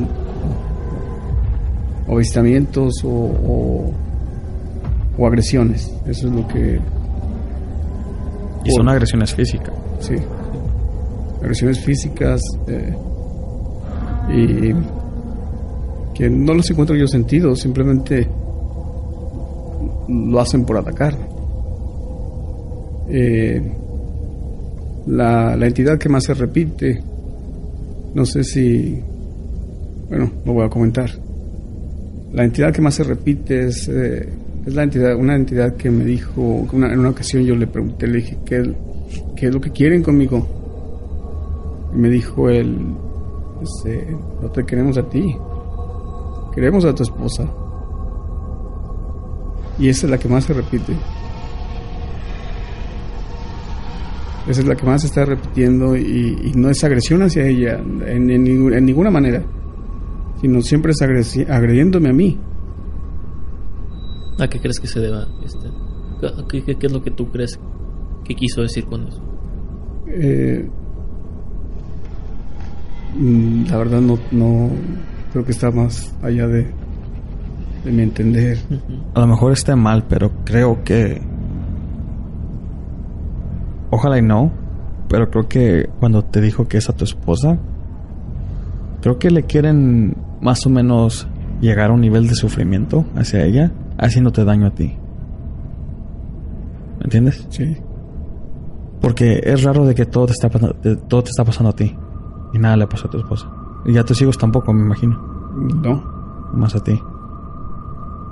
avistamientos o, o, o agresiones. Eso es lo que Y son agresiones físicas. Sí. Agresiones físicas eh, y que no los encuentro yo sentido, simplemente lo hacen por atacar. Eh, la, la entidad que más se repite, no sé si, bueno, lo voy a comentar. La entidad que más se repite es, eh, es la entidad, una entidad que me dijo, en una ocasión yo le pregunté, le dije, ¿qué, qué es lo que quieren conmigo? Y me dijo él, este, no te queremos a ti, queremos a tu esposa. Y esa es la que más se repite. Esa es la que más se está repitiendo y, y no es agresión hacia ella en, en ninguna manera, sino siempre es agresi- agrediéndome a mí. ¿A qué crees que se deba? Este? ¿Qué, qué- qué es lo que tú crees que quiso decir con eso? Eh, la verdad no, no creo que está más allá de, de mi entender. A lo mejor esté mal, pero creo que. Ojalá y no. Pero creo que cuando te dijo que es a tu esposa, creo que le quieren más o menos llegar a un nivel de sufrimiento hacia ella, haciéndote daño a ti. ¿Me entiendes? Sí, Porque es raro de que todo te está todo te está pasando a ti y nada le pasó a tu esposa. Y a tus hijos tampoco, me imagino, no, más a ti.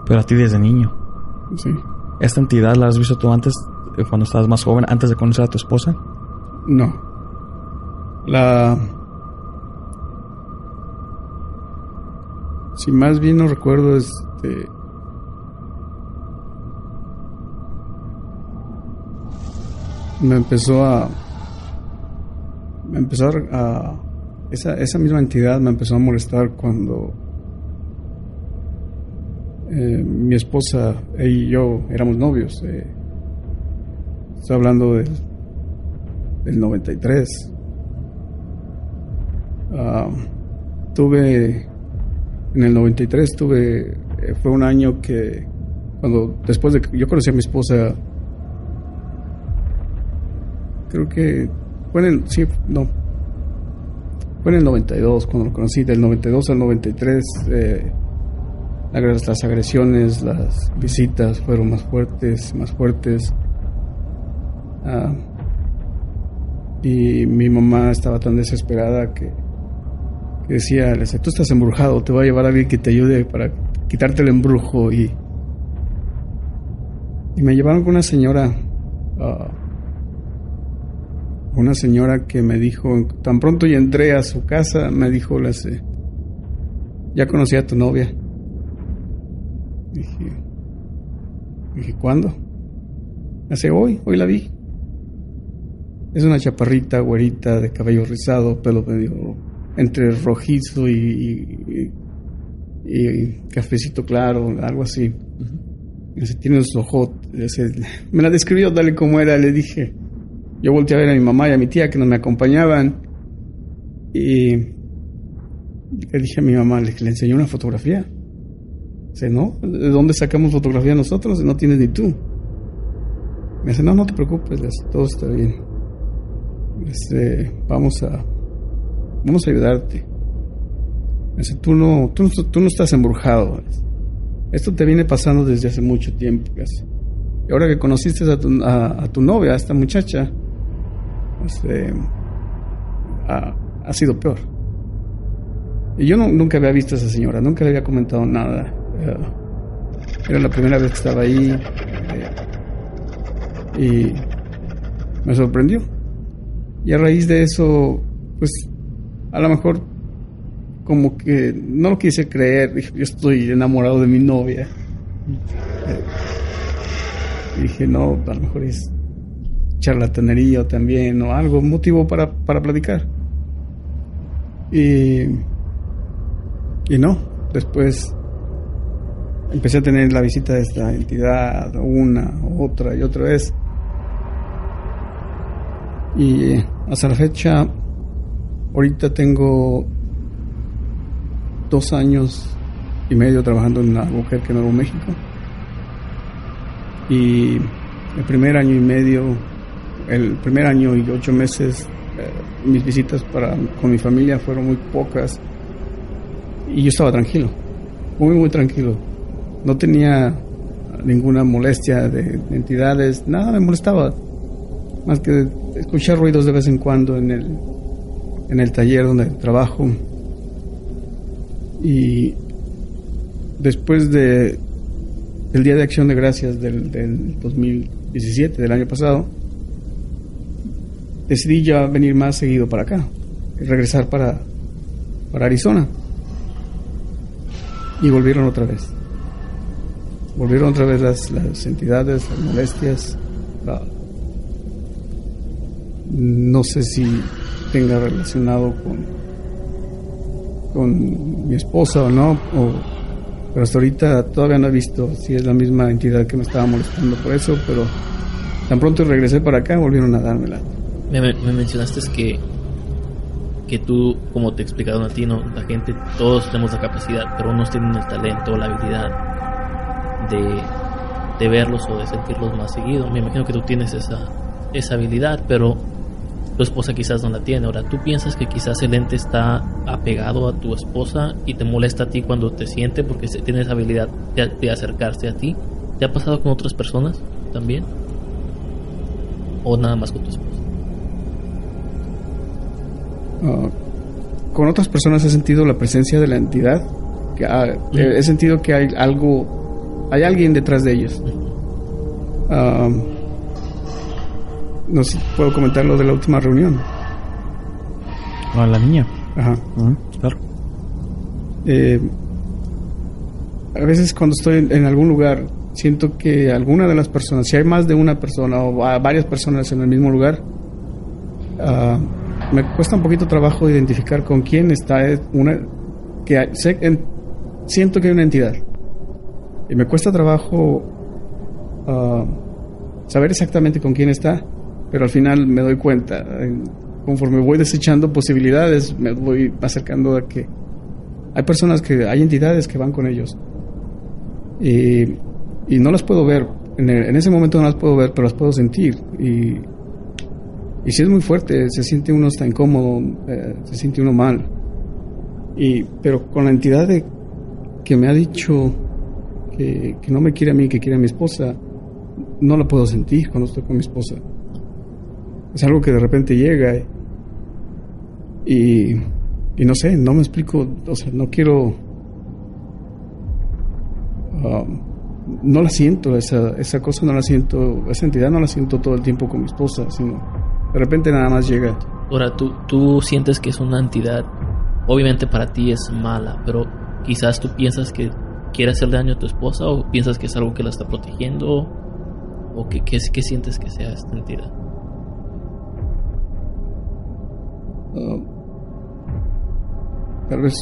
Pero a ti desde niño. sí, ¿Esta entidad la has visto tú antes, cuando estabas más joven, antes de conocer a tu esposa? no. La... Si más bien no recuerdo, este... Me empezó a... Me empezó a... Esa, esa misma entidad me empezó a molestar cuando... eh, mi esposa ella y yo éramos novios. Eh, estoy hablando del del 93. Ah, tuve, en el 93 tuve, eh, fue un año que, cuando, después de que yo conocí a mi esposa, creo que fue en el, sí, no, fue en el 92 cuando lo conocí, del 92 al 93, eh, las agresiones, las visitas fueron más fuertes, más fuertes. Ah, y mi mamá estaba tan desesperada que, decía, le decía, tú estás embrujado, te voy a llevar a alguien que te ayude para quitarte el embrujo. Y, me llevaron con una señora, ah, una señora que me dijo, tan pronto y entré a su casa, me dijo, le decía, ya conocí a tu novia. Dije, dije, ¿cuándo? Hace hoy, hoy la vi. Es una chaparrita, güerita, de cabello rizado, pelo medio entre rojizo y, y, cafecito claro, algo así. tiene unos ojos. me la describió tal y como era, le dije. Yo volteé a ver a mi mamá y a mi tía que no me acompañaban. Y le dije a mi mamá, le, le enseñé una fotografía. Dice, ¿no? ¿De dónde sacamos fotografía nosotros? No tienes ni tú. Me dice, no, no te preocupes, todo está bien. Este, vamos a, vamos a ayudarte. Dice, tú no, tú, no estás embrujado. Esto te viene pasando desde hace mucho tiempo. Y ahora que conociste a tu, a, tu novia, a esta muchacha, este, ha, ha, sido peor. Y yo nunca había visto a esa señora, nunca le había comentado nada. Era la primera vez que estaba ahí. Eh, y me sorprendió. Y a raíz de eso, pues a lo mejor como que no lo quise creer. Dije, yo estoy enamorado de mi novia. Y dije, no, a lo mejor es charlatanería también, o algo, motivo para, para platicar. Y, y no, después empecé a tener la visita de esta entidad, una, otra y otra vez. Y hasta la fecha, ahorita tengo dos años y medio trabajando en la mujer que Nuevo México. Y el primer año y medio, el primer año y ocho meses, eh, mis visitas para, con mi familia fueron muy pocas. Y yo estaba tranquilo, muy, muy tranquilo no tenía ninguna molestia de, entidades, nada me molestaba, más que escuchar ruidos de vez en cuando en el, en el taller donde trabajo. Y después de el Día de Acción de Gracias del, del 2017, del año pasado, decidí ya venir más seguido para acá, regresar para, para Arizona. Y volvieron otra vez volvieron otra vez las, entidades, las molestias. No sé si tenga relacionado con, con mi esposa o no, pero hasta ahorita todavía no he visto si es la misma entidad que me estaba molestando por eso, pero tan pronto regresé para acá volvieron a dármela. Me, me mencionaste que que tú, como te explicaron a ti, ¿no? la gente, todos tenemos la capacidad, pero unos tienen el talento, la habilidad, de, verlos o de sentirlos más seguido. Me imagino que tú tienes esa, esa habilidad, pero tu esposa quizás no la tiene. Ahora, ¿tú piensas que quizás el ente está apegado a tu esposa y te molesta a ti cuando te siente porque tiene esa habilidad de, acercarse a ti? ¿Te ha pasado con otras personas también? ¿O nada más con tu esposa? Ah, con otras personas he sentido la presencia de la entidad. Que, ah, he sentido que hay algo hay alguien detrás de ellos. No sé si puedo comentar lo de la última reunión. ¿A la niña? Ajá. claro. Eh, a veces cuando estoy en, algún lugar, siento que alguna de las personas, si hay más de una persona o varias personas en el mismo lugar, ah, me cuesta un poquito trabajo identificar con quién está una que siento que hay una entidad y me cuesta trabajo ah, saber exactamente con quién está, pero al final me doy cuenta. Conforme voy desechando posibilidades, me voy acercando a que hay personas que, hay entidades que van con ellos. Y, y no las puedo ver. En, en, ese momento no las puedo ver, pero las puedo sentir. Y, y si es muy fuerte, se siente uno está incómodo, eh, se siente uno mal. Y, pero con la entidad de, que me ha dicho que, no me quiere a mí, que quiere a mi esposa, no la puedo sentir cuando estoy con mi esposa. Es algo que de repente llega y, y no sé, no me explico, o sea, no quiero... Um, no la siento, esa, esa cosa no la siento, esa entidad no la siento todo el tiempo con mi esposa, sino de repente nada más llega. Ahora, tú, tú sientes que es una entidad, obviamente para ti es mala, pero quizás tú piensas que quiere hacer daño a tu esposa o piensas que es algo que la está protegiendo o que, qué sientes que sea esta entidad. Uh, tal vez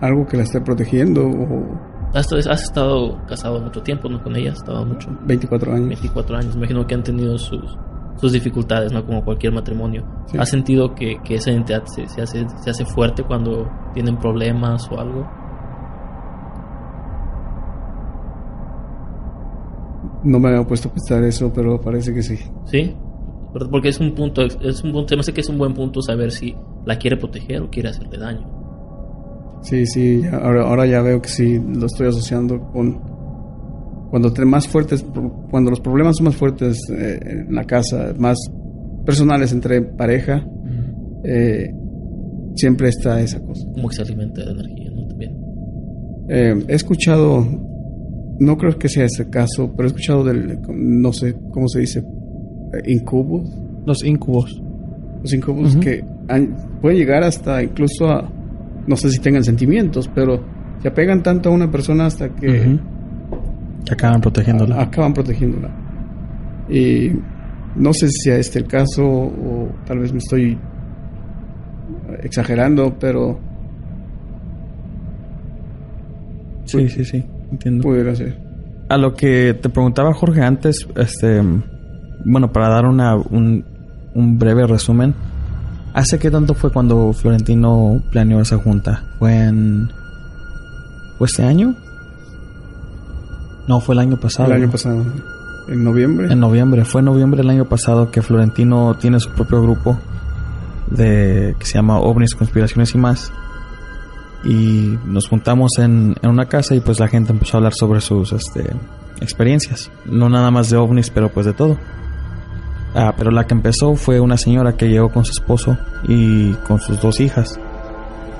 algo que la esté protegiendo o Has, has estado casado mucho tiempo, ¿no? Con ella, has estado mucho. 24 años. 24 años. Imagino que han tenido sus, sus dificultades, ¿no? Como cualquier matrimonio. ¿Has sentido que, que esa entidad se, se, hace, se hace fuerte cuando tienen problemas o algo? No me había puesto a pensar eso, pero parece que sí. ¿Sí? Porque es un punto, es un punto, me sé que es un buen punto saber si la quiere proteger o quiere hacerle daño. Sí, sí, ahora, ahora ya veo que sí lo estoy asociando con cuando más fuertes, cuando los problemas son más fuertes eh, en la casa, más personales entre pareja, eh, siempre está esa cosa. Como que se alimenta de energía, ¿no? También. Eh, he escuchado, no creo que sea ese caso, pero he escuchado del, no sé cómo se dice, incubos. Los incubos. Los incubos que pueden llegar hasta incluso a no sé si tengan sentimientos, pero se apegan tanto a una persona hasta que... acaban protegiéndola. acaban protegiéndola. Y no sé si sea este el caso o tal vez me estoy exagerando, pero... Sí, sí, sí, entiendo. Pudiera ser. A lo que te preguntaba Jorge antes, este, bueno, para dar una, un, un breve resumen, ¿Hace qué tanto fue cuando Florentino planeó esa junta? ¿Fue en. ¿Fue este año? No, fue el año pasado. El año pasado. ¿En noviembre? En noviembre. Fue en noviembre del año pasado que Florentino tiene su propio grupo de que se llama OVNIs, Conspiraciones y más. Y nos juntamos en, en una casa y pues la gente empezó a hablar sobre sus este, experiencias. No nada más de ovnis, pero pues de todo. Ah, pero la que empezó fue una señora que llegó con su esposo y con sus dos hijas.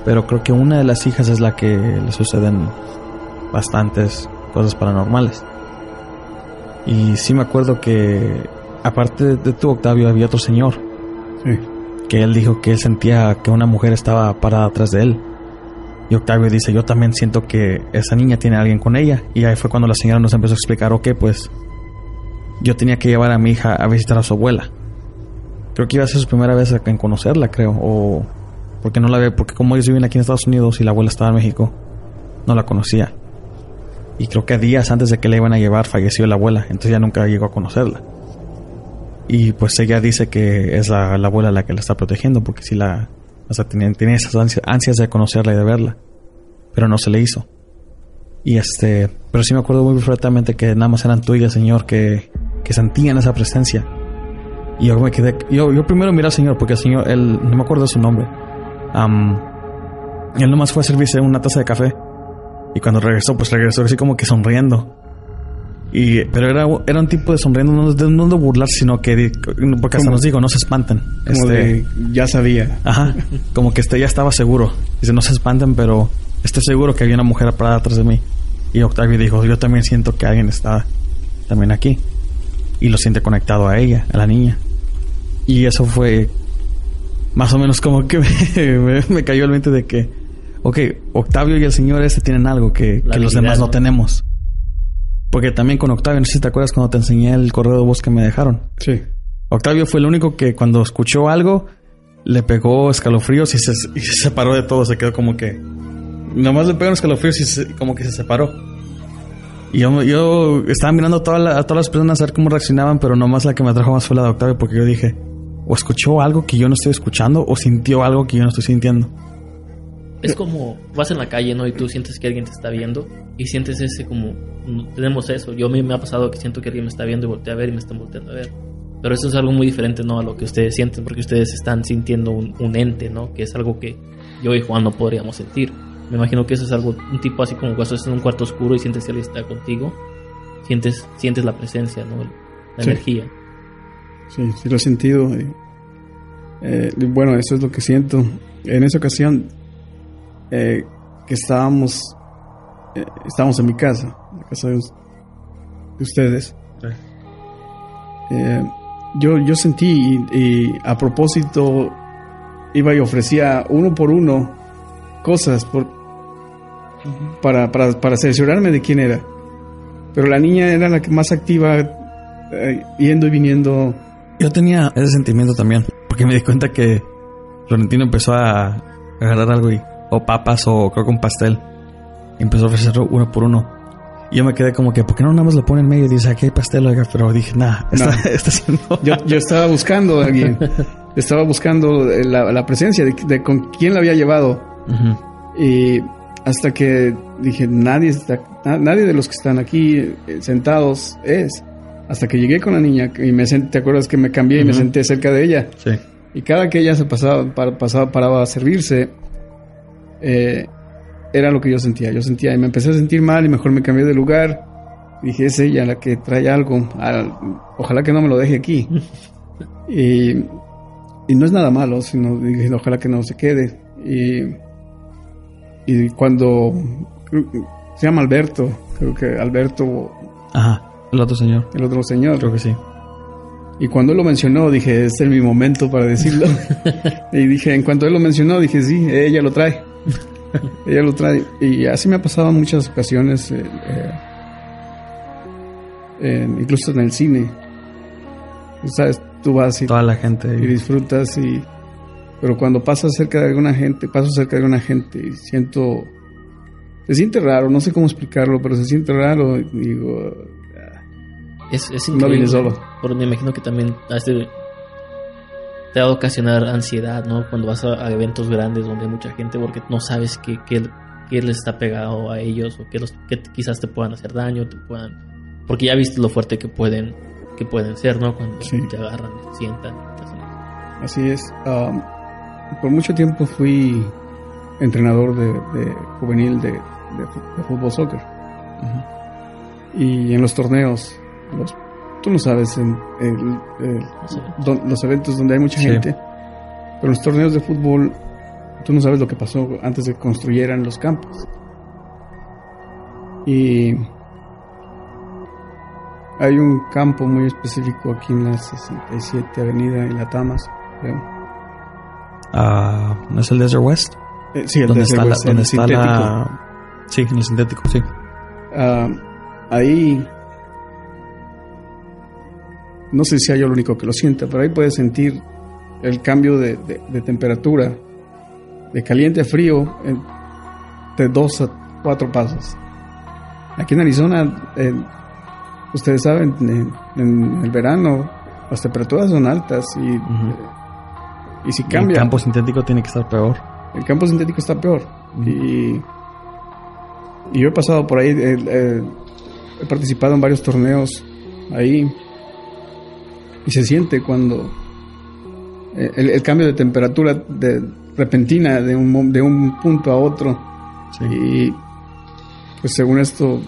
Pero creo que una de las hijas es la que le suceden bastantes cosas paranormales. Y sí me acuerdo que, aparte de tu Octavio, había otro señor. Sí. Que él dijo que él sentía que una mujer estaba parada atrás de él. Y Octavio dice, yo también siento que esa niña tiene a alguien con ella. Y ahí fue cuando la señora nos empezó a explicar, ok, pues yo tenía que llevar a mi hija a visitar a su abuela. Creo que iba a ser su primera vez en conocerla, creo, o porque no la ve, porque como ellos viven aquí en Estados Unidos y la abuela estaba en México, no la conocía. Y creo que días antes de que la iban a llevar falleció la abuela, entonces ya nunca llegó a conocerla. Y pues ella dice que es la, abuela la que la está protegiendo, porque sí la, o sea, tenía, tenía esas ansias, de conocerla y de verla, pero no se le hizo. Y este, pero sí me acuerdo muy perfectamente que nada más eran tú Señor que, que sentían esa presencia. Y yo me quedé, yo, yo primero miré al Señor porque el Señor, él, no me acuerdo de su nombre. Um, él nomás fue a servirse una taza de café. Y cuando regresó, pues regresó así como que sonriendo. Y, pero era, era un tipo de sonriendo, no de, no de burlar, sino que, porque hasta nos digo, no se espanten. Como este, ya sabía. Ajá, como que este ya estaba seguro. Dice, no se espanten, pero estoy seguro que había una mujer parada atrás de mí. Y Octavio dijo, yo también siento que alguien está también aquí y lo siente conectado a ella, a la niña. Y eso fue más o menos como que <laughs> me, cayó el mente de que, ok, Octavio y el señor ese tienen algo que, los demás no, tenemos. Porque también con Octavio, no sé si te acuerdas cuando te enseñé el correo de voz que me dejaron. Sí. Octavio fue el único que cuando escuchó algo le pegó escalofríos y se, y se separó de todo, se quedó como que... Nomás le pegó escalofríos y como que se separó. Yo, yo estaba mirando a, todas las personas a ver cómo reaccionaban, pero nomás la que me atrajo más fue la de Octavio, porque yo dije, o escuchó algo que yo no estoy escuchando, o sintió algo que yo no estoy sintiendo. Es como vas en la calle, ¿no? Y tú sientes que alguien te está viendo y sientes ese como, tenemos eso. Yo a mí me ha pasado que siento que alguien me está viendo y volteé a ver y me están volteando a ver. Pero eso es algo muy diferente, ¿no? A lo que ustedes sienten, porque ustedes están sintiendo un, un ente, ¿no? Que es algo que yo y Juan no podríamos sentir. Me imagino que eso es algo, un tipo así como cuando estás en un cuarto oscuro y sientes que alguien está contigo, sientes, sientes la presencia, ¿no? La energía. Sí, sí lo he sentido. Eh, bueno, eso es lo que siento. En esa ocasión eh, que estábamos, eh, estábamos en mi casa, en la casa de, ustedes. yo, yo sentí y, a propósito iba y ofrecía uno por uno cosas por, para, para, para cerciorarme de quién era. Pero la niña era la que más activa, yendo y viniendo. Yo tenía ese sentimiento también. Porque me di cuenta que Florentino empezó a agarrar algo y, o papas o creo que un pastel. Y empezó a ofrecerlo uno por uno. Y yo me quedé como que, ¿por qué no nada más lo pone en medio y dice, aquí hay pastel? Pero dije, nah, está, está haciendo... Yo, yo, estaba buscando a alguien. <laughs> estaba buscando la, presencia de, con quién la había llevado. Y hasta que dije, nadie, está, nadie de los que están aquí eh, sentados es. Hasta que llegué con la niña y me senté, ¿te acuerdas que me cambié y me senté cerca de ella? Sí. Y cada que ella se pasaba, pasaba paraba a servirse, eh, era lo que yo sentía. Yo sentía y me empecé a sentir mal y mejor me cambié de lugar. Dije, es ella la que trae algo. ojalá que no me lo deje aquí. <laughs> y, y, no es nada malo, sino dije, ojalá que no se quede. Y, y cuando se llama Alberto, creo que Alberto. Ajá el otro señor. El otro señor. Creo que sí. Y cuando él lo mencionó, dije, este es mi momento para decirlo. <laughs> y dije, en cuanto él lo mencionó, dije, sí, ella lo trae. <laughs> ella lo trae. Y así me ha pasado en muchas ocasiones, eh, eh, incluso en el cine. ¿Sabes? Tú vas y, Toda la gente. y disfrutas y... Pero cuando pasas cerca de alguna gente, paso cerca de alguna gente y siento... Se siente raro, no sé cómo explicarlo, pero se siente raro. Digo, es, es increíble. solo. Porque me imagino que también este, te va a ocasionar ansiedad, ¿no? Cuando vas a, eventos grandes donde hay mucha gente porque no sabes qué, qué, qué les está pegado a ellos o qué, los, quizás te puedan hacer daño, te puedan... Porque ya viste lo fuerte que pueden, que pueden ser, ¿no? Cuando te agarran, te sientan. Así es. Um, por mucho tiempo fui entrenador de, juvenil de, fútbol soccer. Y en los torneos tú no sabes en, los eventos donde hay mucha gente, pero en los torneos de fútbol tú no sabes lo que pasó antes de que construyeran los campos. Y hay un campo muy específico aquí en la 67 Avenida en La Tamas, ¿No es el Desert West? Eh, sí, el Desert West, donde está La... Sí, en el sintético, sí. Ah, ahí no sé si sea yo el único que lo sienta, pero ahí puedes sentir el cambio de, temperatura, de caliente a frío, de dos a cuatro pasos. Aquí en Arizona, ustedes saben, en, el verano las temperaturas son altas y, y si cambia... El campo sintético tiene que estar peor. El campo sintético está peor. y, y, yo he pasado por ahí, he participado en varios torneos ahí y se siente cuando eh, el, cambio de temperatura de, repentina de un, de un punto a otro. Y pues según esto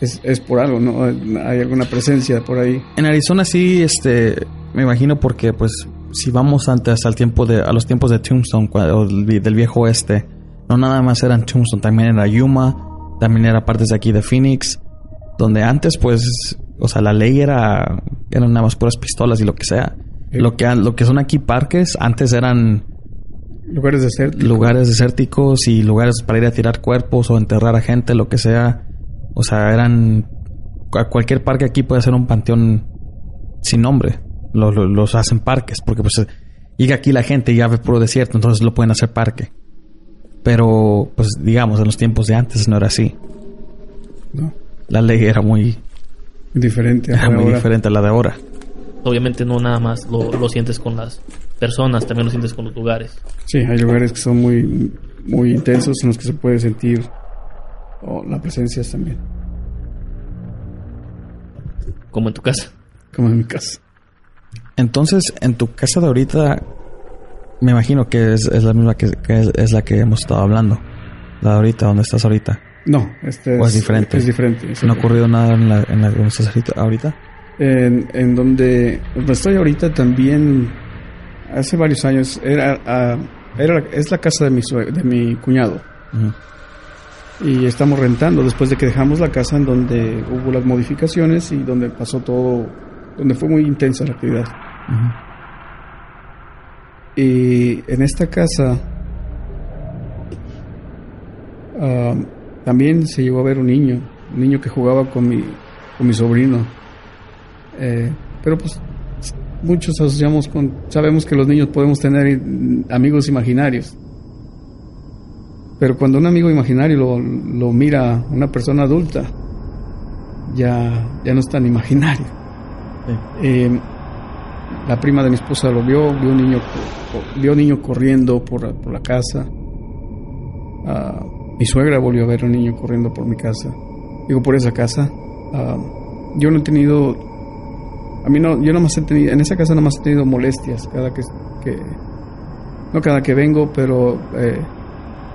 es, es, por algo, ¿no? Hay alguna presencia por ahí. En Arizona sí, este, me imagino porque pues si vamos antes al tiempo de, a los tiempos de Tombstone, o del viejo oeste, no nada más eran Tombstone, también era Yuma, también era partes de aquí de Phoenix, donde antes pues o sea, la ley era eran nada más puras pistolas y lo que sea. Lo que lo que son aquí parques antes eran lugares desérticos, lugares desérticos y lugares para ir a tirar cuerpos o enterrar a gente, lo que sea. O sea, eran cualquier parque aquí puede ser un panteón sin nombre. Los hacen parques porque pues llega aquí la gente y ya ve puro desierto, entonces lo pueden hacer parque. Pero pues digamos en los tiempos de antes no era así. No. La ley era muy Diferente a muy diferente a la de ahora. Obviamente no nada más lo, sientes con las personas, también lo sientes con los lugares. Sí, hay lugares que son muy, muy intensos en los que se puede sentir la presencia también. Como en tu casa. Como en mi casa. Entonces, en tu casa de ahorita, me imagino que es, la misma que, es, la que hemos estado hablando. La de ahorita, donde estás ahorita. No, este es, diferente. Es diferente. ¿No ha ocurrido nada en la, en la ahorita? En, en donde, donde estoy ahorita también, hace varios años, era, ah, era es la casa de mi, de mi cuñado. Y estamos rentando después de que dejamos la casa en donde hubo las modificaciones y donde pasó todo, donde fue muy intensa la actividad. Y en esta casa ah, también se llegó a ver un niño, un niño que jugaba con mi, con mi sobrino. Eh, pero pues muchos asociamos con, sabemos que los niños podemos tener amigos imaginarios. Pero cuando un amigo imaginario lo, lo mira una persona adulta, ya, ya no es tan imaginario. Eh, la prima de mi esposa lo vio, vio un niño, vio un niño corriendo por, por la casa. Ah, mi suegra volvió a ver un niño corriendo por mi casa. Digo, por esa casa. Ah, yo no he tenido, a mí no, yo nomás he tenido, en esa casa nomás he tenido molestias cada que, que no cada que vengo, pero eh,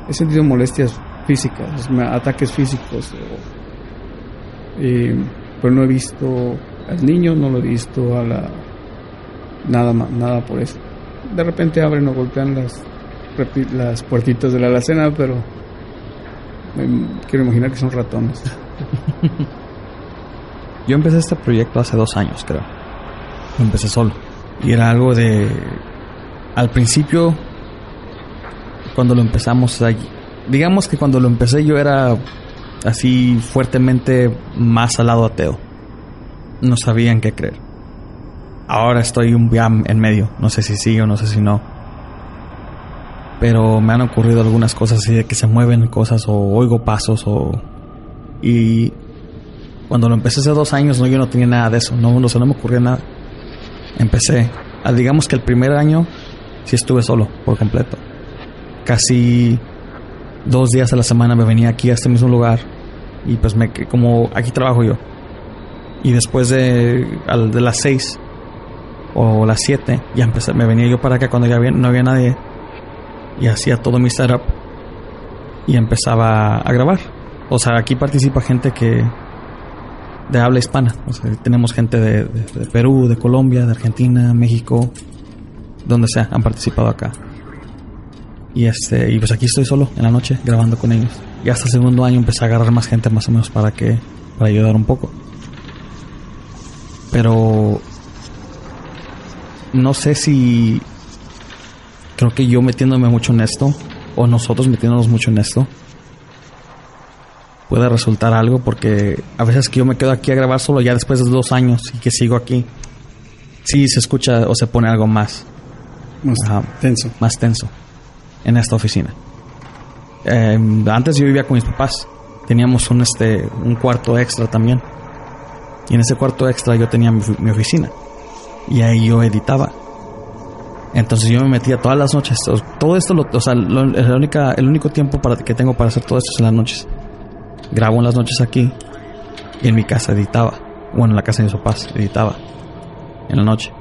he sentido molestias físicas, ataques físicos. pero no he visto al niño, no lo he visto a la nada más, nada por eso. De repente abren o golpean las las puertitas de la alacena, pero quiero imaginar que son ratones. <laughs> Yo empecé este proyecto hace dos años, creo. Lo empecé solo. Y era algo de... Al principio, cuando lo empezamos, ahí- digamos que cuando lo empecé yo era así fuertemente más al lado ateo. No sabía en qué creer. Ahora estoy un ya en medio. No sé si sí o no sé si no. Pero me han ocurrido algunas cosas así de que se mueven cosas o oigo pasos o... Y cuando lo empecé hace dos años, no, yo no tenía nada de eso. No, no, se no me ocurría nada. Empecé. ah, digamos que el primer año sí estuve solo, por completo. Casi dos días a la semana me venía aquí a este mismo lugar. Y pues me como aquí trabajo yo. Y después de, al- de las seis o las siete, ya empecé, me venía yo para acá cuando ya había- no había nadie. Y hacía todo mi setup. Y empezaba a grabar. O sea, aquí participa gente que, de habla hispana. O sea, tenemos gente de, de- de Perú, de Colombia, de Argentina, México, donde sea, han participado acá. Y este, y pues aquí estoy solo en la noche grabando con ellos. Y hasta el segundo año empecé a agarrar más gente más o menos para que, para ayudar un poco. Pero no sé si creo que yo metiéndome mucho en esto, o nosotros metiéndonos mucho en esto, puede resultar algo porque a veces que yo me quedo aquí a grabar solo ya después de dos años y que sigo aquí, sí se escucha o se pone algo más, Más Ajá. tenso. más tenso en esta oficina. Eh, antes yo vivía con mis papás, teníamos un, este, un cuarto extra también. Y en ese cuarto extra yo tenía mi, mi oficina. Y ahí yo editaba. Entonces yo me metía todas las noches. Todo esto, lo, o sea, lo- la el único tiempo para, que tengo para hacer todo esto es en las noches. Grabo en las noches aquí. Y en mi casa editaba. Bueno, en la casa de mis papás editaba. En la noche.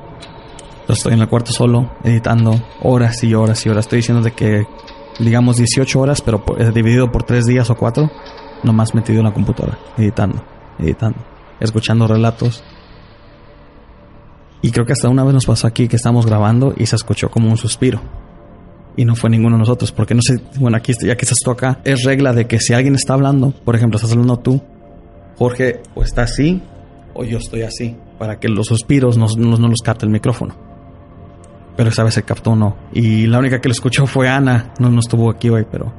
Entonces estoy en el cuarto solo, editando horas y horas y horas. Estoy diciendo de que, digamos, 18 horas, pero por- eh, dividido por 3 días o 4, nomás metido en la computadora, editando, editando, escuchando relatos. Y creo que hasta una vez nos pasó aquí que estábamos grabando y se escuchó como un suspiro. Y no fue ninguno de nosotros, porque no sé, bueno, aquí, ya que estás acá, es regla de que si alguien está hablando, por ejemplo, estás hablando tú, Jorge o está así o yo estoy así, para que los suspiros no, no- no los capte el micrófono. Pero esa vez se captó no. Y la única que lo escuchó fue Ana. No, no estuvo aquí hoy, pero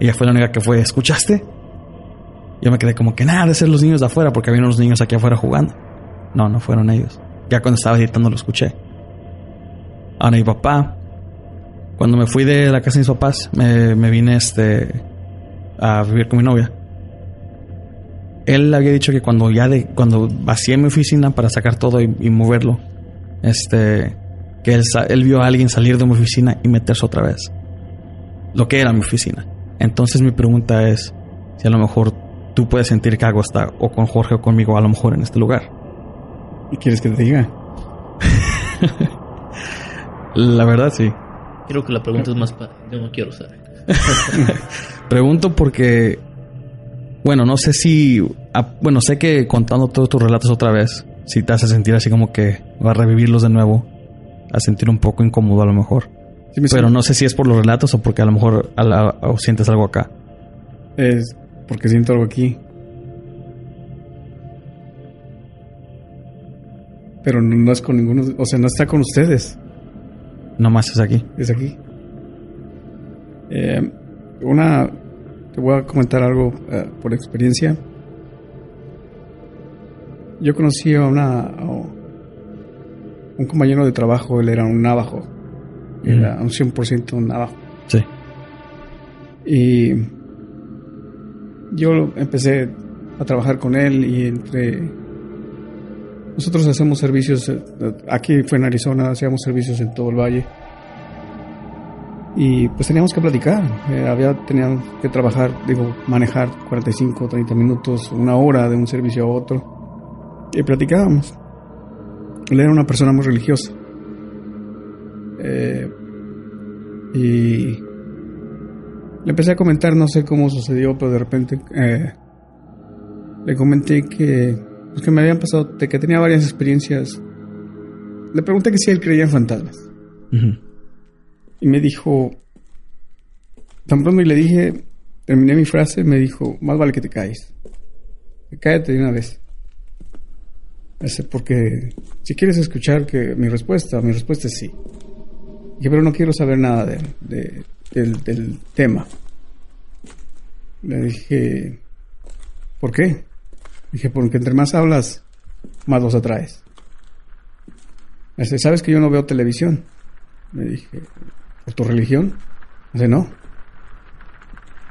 ella fue la única que fue. ¿Escuchaste? Yo me quedé como que nada de ser los niños de afuera, porque había unos niños aquí afuera jugando. No, no fueron ellos. Ya cuando estaba editando lo escuché. Ahora mi papá, cuando me fui de la casa de mis papás, me, vine este a vivir con mi novia. Él había dicho que cuando ya de cuando vacié mi oficina para sacar todo y, y moverlo, este que él, él vio a alguien salir de mi oficina y meterse otra vez. Lo que era mi oficina. Entonces mi pregunta es si a lo mejor tú puedes sentir que algo está o con Jorge o conmigo a lo mejor en este lugar. ¿Y quieres que te diga? La verdad sí. Creo que la pregunta es más para... Yo no quiero saber. <laughs> Pregunto porque, bueno, no sé si, ah, bueno, sé que contando todos tus relatos otra vez, si te hace sentir así como que va a revivirlos de nuevo, a sentir un poco incómodo a lo mejor. Pero no sé si es por los relatos o porque a lo mejor o sientes algo acá. Es porque siento algo aquí. Pero no, es con ninguno, o sea, no está con ustedes. Nomás es aquí. Es aquí. Eh, una, te voy a comentar algo eh, por experiencia. Yo conocí a una un compañero de trabajo, él era un navajo, era un 100% un navajo. Sí. Y yo empecé a trabajar con él y entre nosotros hacemos servicios eh, aquí fue en Arizona, hacíamos servicios en todo el valle. Y pues teníamos que platicar, eh, había teníamos que trabajar, digo, manejar 45, 30 minutos, una hora de un servicio a otro. Y platicábamos. Él era una persona muy religiosa. Eh, y le empecé a comentar, no sé cómo sucedió, pero de repente eh, le comenté que, pues que me habían pasado, que tenía varias experiencias. Le pregunté que si él creía en fantasmas. Y me dijo, tan pronto y le dije, terminé mi frase, me dijo, más vale que te caes. Cállate de una vez. Porque si quieres escuchar que mi respuesta, mi respuesta es sí. Dije, pero no quiero saber nada de, del, tema. Le dije, ¿por qué? Dije, porque entre más hablas, más los atraes. Dice, ¿sabes que yo no veo televisión? Le dije, ¿por tu religión? Dice, no.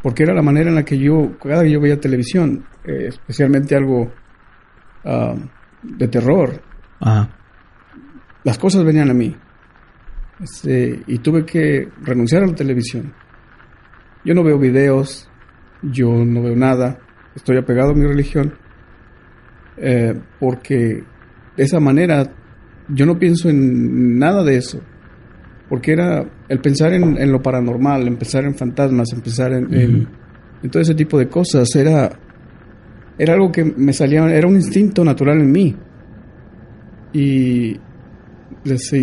Porque era la manera en la que yo, cada vez yo veía televisión, eh, especialmente algo ah, de terror. Las cosas venían a mí. Este, y tuve que renunciar a la televisión. Yo no veo videos, yo no veo nada, estoy apegado a mi religión, eh, porque de esa manera yo no pienso en nada de eso, porque era el pensar en, lo paranormal, en pensar en fantasmas, en pensar en, en, todo ese tipo de cosas, era era algo que me salía, era un instinto natural en mí. Y,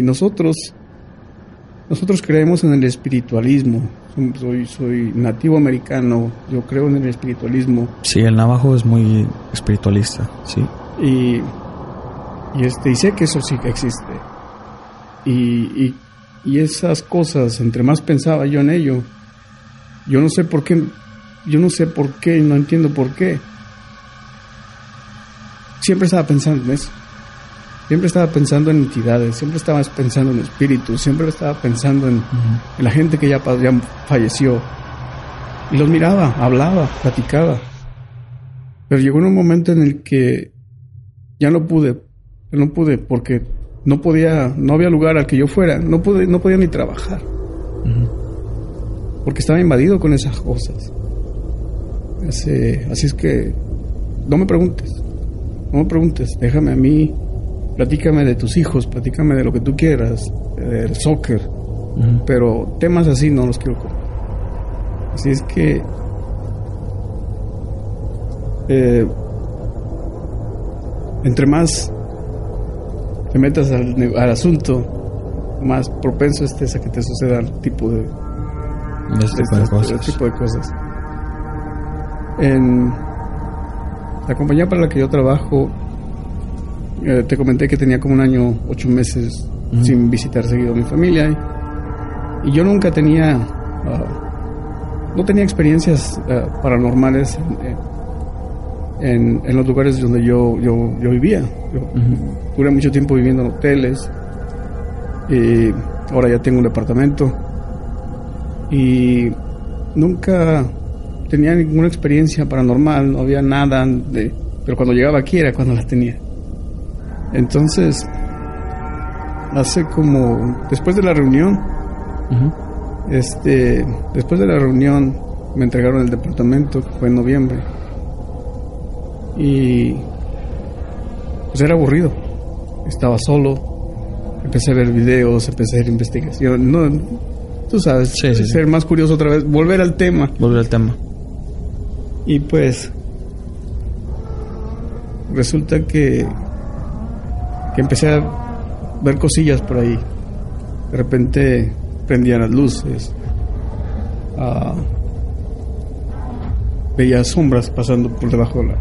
nosotros, nosotros creemos en el espiritualismo. Soy, soy nativo americano, yo creo en el espiritualismo. Sí, el navajo es muy espiritualista, sí. Y, y, este, y sé que eso sí existe. Y, y, y esas cosas, entre más pensaba yo en ello, yo no sé por qué, yo no sé por qué, no entiendo por qué siempre estaba pensando en eso. Siempre estaba pensando en entidades, siempre estaba pensando en espíritus, siempre estaba pensando en, la gente que ya, falleció. Y los miraba, hablaba, platicaba. Pero llegó un momento en el que ya no pude, no pude porque no podía, no había lugar al que yo fuera, no pude, no podía ni trabajar. Porque estaba invadido con esas cosas. Así, así es que no me preguntes. No me preguntes, déjame a mí, platícame de tus hijos, platícame de lo que tú quieras, del soccer, pero temas así no los quiero Así es que eh, entre más te metas al, asunto, más propenso estés a que te sucedan tipo de, este tipo de, cosas. tipo de cosas. En, la compañía para la que yo trabajo, eh, te comenté que tenía como un año, ocho meses sin visitar seguido a mi familia. Y, yo nunca tenía, ah, no tenía experiencias ah, paranormales en, en, los lugares donde yo, yo, yo vivía. Yo duré mucho tiempo viviendo en hoteles. Y ahora ya tengo un departamento. Y nunca tenía ninguna experiencia paranormal, no había nada, de, pero cuando llegaba aquí era cuando las tenía. Entonces, hace como, después de la reunión, este, después de la reunión me entregaron el departamento, fue en noviembre, y pues era aburrido, estaba solo, empecé a ver videos, empecé a hacer investigación, no, tú sabes, ser más curioso otra vez, volver al tema. Volver al tema. Y pues resulta que que empecé a ver cosillas por ahí. De repente prendían las luces. Ah, veía sombras pasando por debajo de la,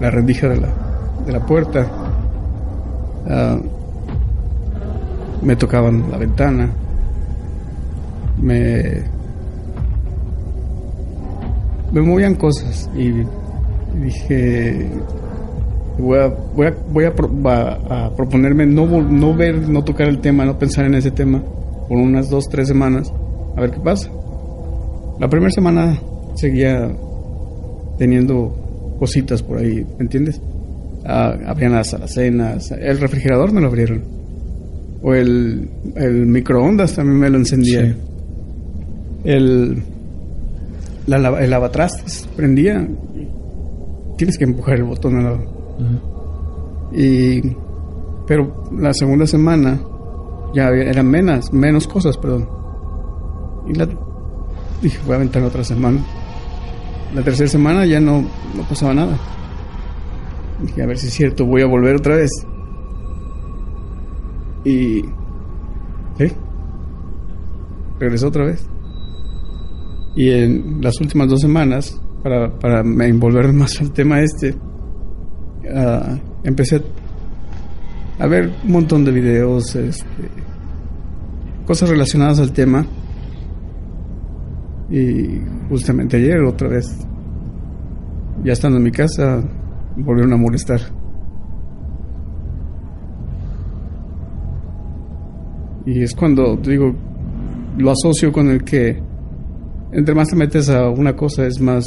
la rendija de la, de la puerta. Ah, me tocaban la ventana. Me. Me movían cosas y dije. Voy a, voy a, voy a, a proponerme no, no ver, no tocar el tema, no pensar en ese tema por unas dos, tres semanas, a ver qué pasa. La primera semana seguía teniendo cositas por ahí, ¿me entiendes? Ah, abrían las alacenas, el refrigerador me lo abrieron. O el, el microondas también me lo encendía. El, la, el lavatrastes prendía. Tienes que empujar el botón Y, pero la segunda semana ya eran menos, menos cosas, perdón. Y la, dije, voy a aventar otra semana. La tercera semana ya no, no pasaba nada. Dije, a ver si es cierto, voy a volver otra vez. Y... ¿Sí? Regresó otra vez. Y en las últimas dos semanas, para, para envolver más al tema este, uh, empecé a ver un montón de videos, este, cosas relacionadas al tema. Y justamente ayer, otra vez, ya estando en mi casa, volvieron a molestar. Y es cuando, digo, lo asocio con el que entre más te metes a una cosa es más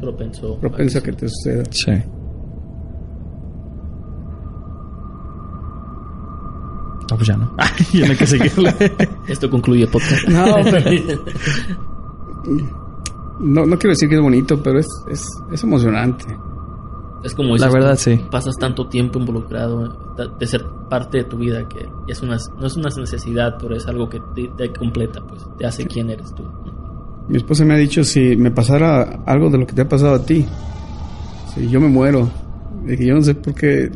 propenso, propensa que te suceda. Sí. No, pues ya no. <laughs> ya no hay que seguirle. <laughs> Esto concluye el podcast. No, pero... <laughs> no, no quiero decir que es bonito, pero es, es, es emocionante. Es como La verdad, sí. Pasas tanto tiempo involucrado de ser parte de tu vida que es una, no es una necesidad, pero es algo que te, te completa, pues te hace quién eres tú. Mi esposa me ha dicho si me pasara algo de lo que te ha pasado a ti, si yo me muero, que yo no sé por qué,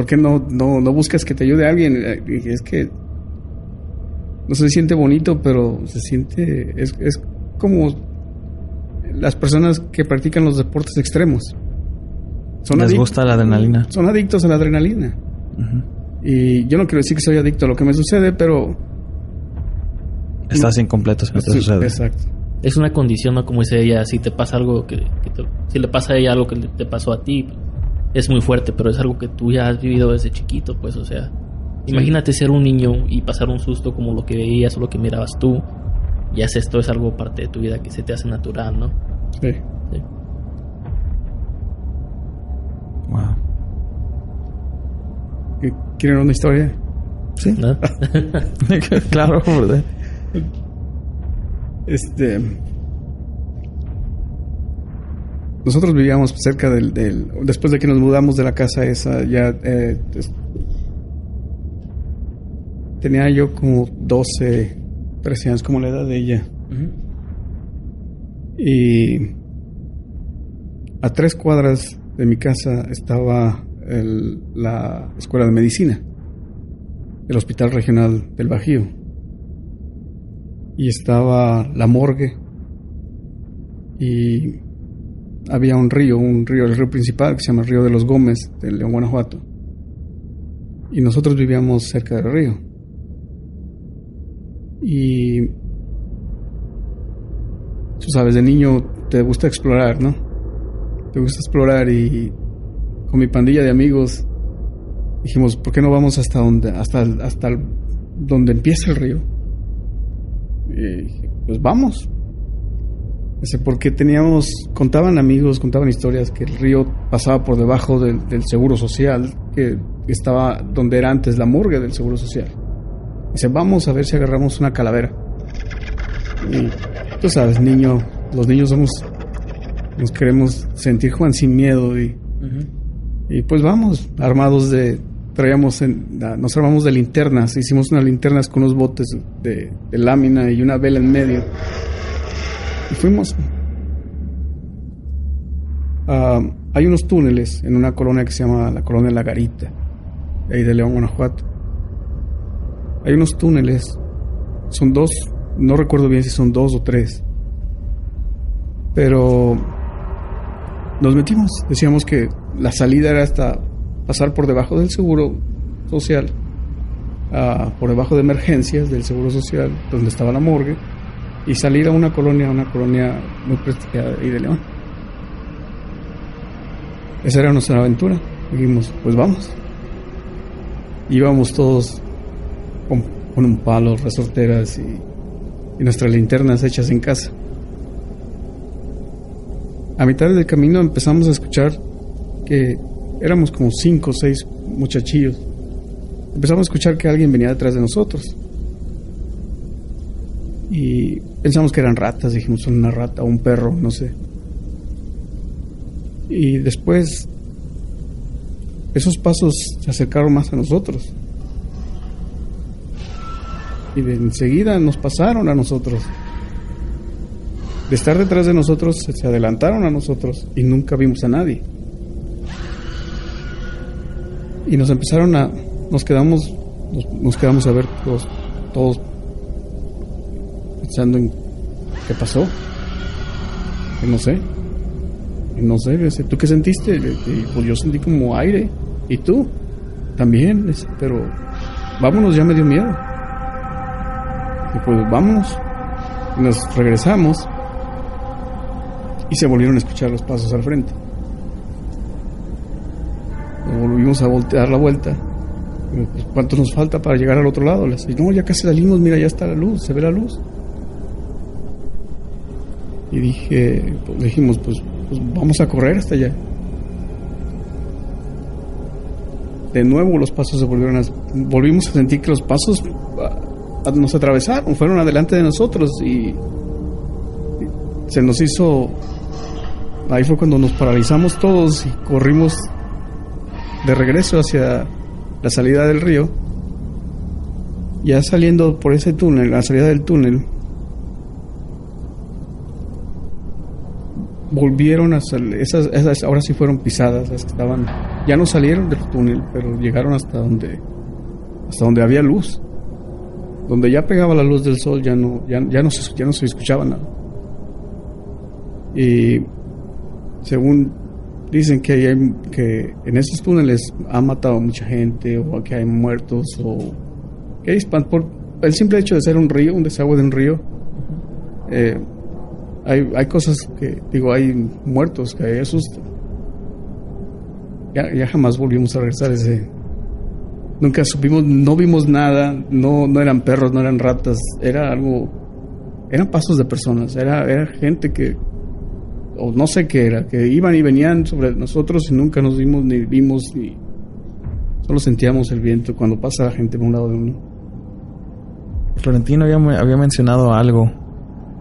por qué no, no, no buscas que te ayude alguien. Dije, es que no se siente bonito, pero se siente, es, es como las personas que practican los deportes extremos. Son Les gusta la adrenalina. Son adictos a la adrenalina. Y yo no quiero decir que soy adicto a lo que me sucede, pero... Estás incompleto si no te sucede. Exacto. Es una condición, ¿no? Como dice ella, si te pasa algo que... que te, si le pasa a ella algo que te pasó a ti, es muy fuerte, pero es algo que tú ya has vivido desde chiquito, pues, o sea... Sí. Imagínate ser un niño y pasar un susto como lo que veías o lo que mirabas tú. Ya es esto, es algo parte de tu vida que se te hace natural, ¿no? Sí. sí. Wow. ¿Quieren una historia? Sí. ¿No? <laughs> <laughs> claro, ¿verdad? Este. Nosotros vivíamos cerca del, del, Después de que nos mudamos de la casa esa, ya. Eh, es, tenía yo como 12, 13 años, como la edad de ella. Uh -huh. Y. A tres cuadras de mi casa estaba el, la escuela de medicina, el hospital regional del Bajío. Y estaba la morgue. Y había un río, un río, el río principal que se llama el Río de los Gómez, de León, Guanajuato. Y nosotros vivíamos cerca del río. Y tú sabes, de niño te gusta explorar, ¿no? Te gusta explorar y con mi pandilla de amigos dijimos, ¿por qué no vamos hasta donde hasta hasta donde empieza el río? Y pues vamos. Ese porque teníamos contaban amigos, contaban historias que el río pasaba por debajo del, del seguro social, que estaba donde era antes la morgue del seguro social. Dice, vamos a ver si agarramos una calavera. Y tú sabes, niño, los niños somos nos queremos sentir Juan sin miedo y, uh -huh. y pues vamos armados de traíamos en, nos armamos de linternas hicimos unas linternas con unos botes de, de lámina y una vela en medio y fuimos uh, hay unos túneles en una colonia que se llama la colonia La Garita ahí de León, Guanajuato. Hay unos túneles, son dos, no recuerdo bien si son dos o tres, pero nos metimos, decíamos que la salida era hasta pasar por debajo del seguro social, ah, por debajo de emergencias del seguro social, donde estaba la morgue, y salir a una colonia, una colonia muy prestigiada ahí de León. Esa era nuestra aventura. Dijimos, pues vamos. Íbamos todos con, un palo, resorteras y, y nuestras linternas hechas en casa. A mitad del camino empezamos a escuchar que éramos como cinco o seis muchachillos. Empezamos a escuchar que alguien venía detrás de nosotros. Y pensamos que eran ratas, dijimos, son una rata o un perro, no sé. Y después esos pasos se acercaron más a nosotros. Y enseguida nos pasaron a nosotros. De estar detrás de nosotros, se adelantaron a nosotros y nunca vimos a nadie. Y nos empezaron a. Nos quedamos. Nos, quedamos a ver todos, todos pensando en qué pasó. Que no sé. no sé, ¿tú qué sentiste? pues yo sentí como aire. ¿Y tú? También, pero vámonos, ya me dio miedo. Y pues vámonos. Y nos regresamos. Y se volvieron a escuchar los pasos al frente. volvimos a voltear la vuelta. Pues, ¿Cuánto nos falta para llegar al otro lado? Le dije, no, ya casi salimos, mira, ya está la luz, se ve la luz. Y dije, pues, dijimos, pues, pues vamos a correr hasta allá. De nuevo los pasos se volvieron a... Volvimos a sentir que los pasos ah, nos atravesaron, fueron adelante de nosotros y se nos hizo... Ahí fue cuando nos paralizamos todos y corrimos de regreso hacia la salida del río. Ya saliendo por ese túnel, la salida del túnel, volvieron a salir, esas, esas ahora sí fueron pisadas, las que estaban, ya no salieron del túnel, pero llegaron hasta donde, hasta donde había luz, donde ya pegaba la luz del sol, ya no, ya, ya no se, ya no se escuchaba nada. Y según dicen que, hay, que en esos túneles ha matado mucha gente, o que hay muertos, o que hay por el simple hecho de ser un río, un desagüe de un río. Eh, hay, cosas que, digo, hay muertos, que hay asusto. Ya, jamás volvimos a regresar ese. Nunca supimos, no vimos nada, no, no eran perros, no eran ratas, era algo. Eran pasos de personas, era, era gente que. O no sé qué era, que iban y venían sobre nosotros y nunca nos vimos ni vimos ni. Solo sentíamos el viento cuando pasa la gente por un lado de uno. Florentino había mencionado algo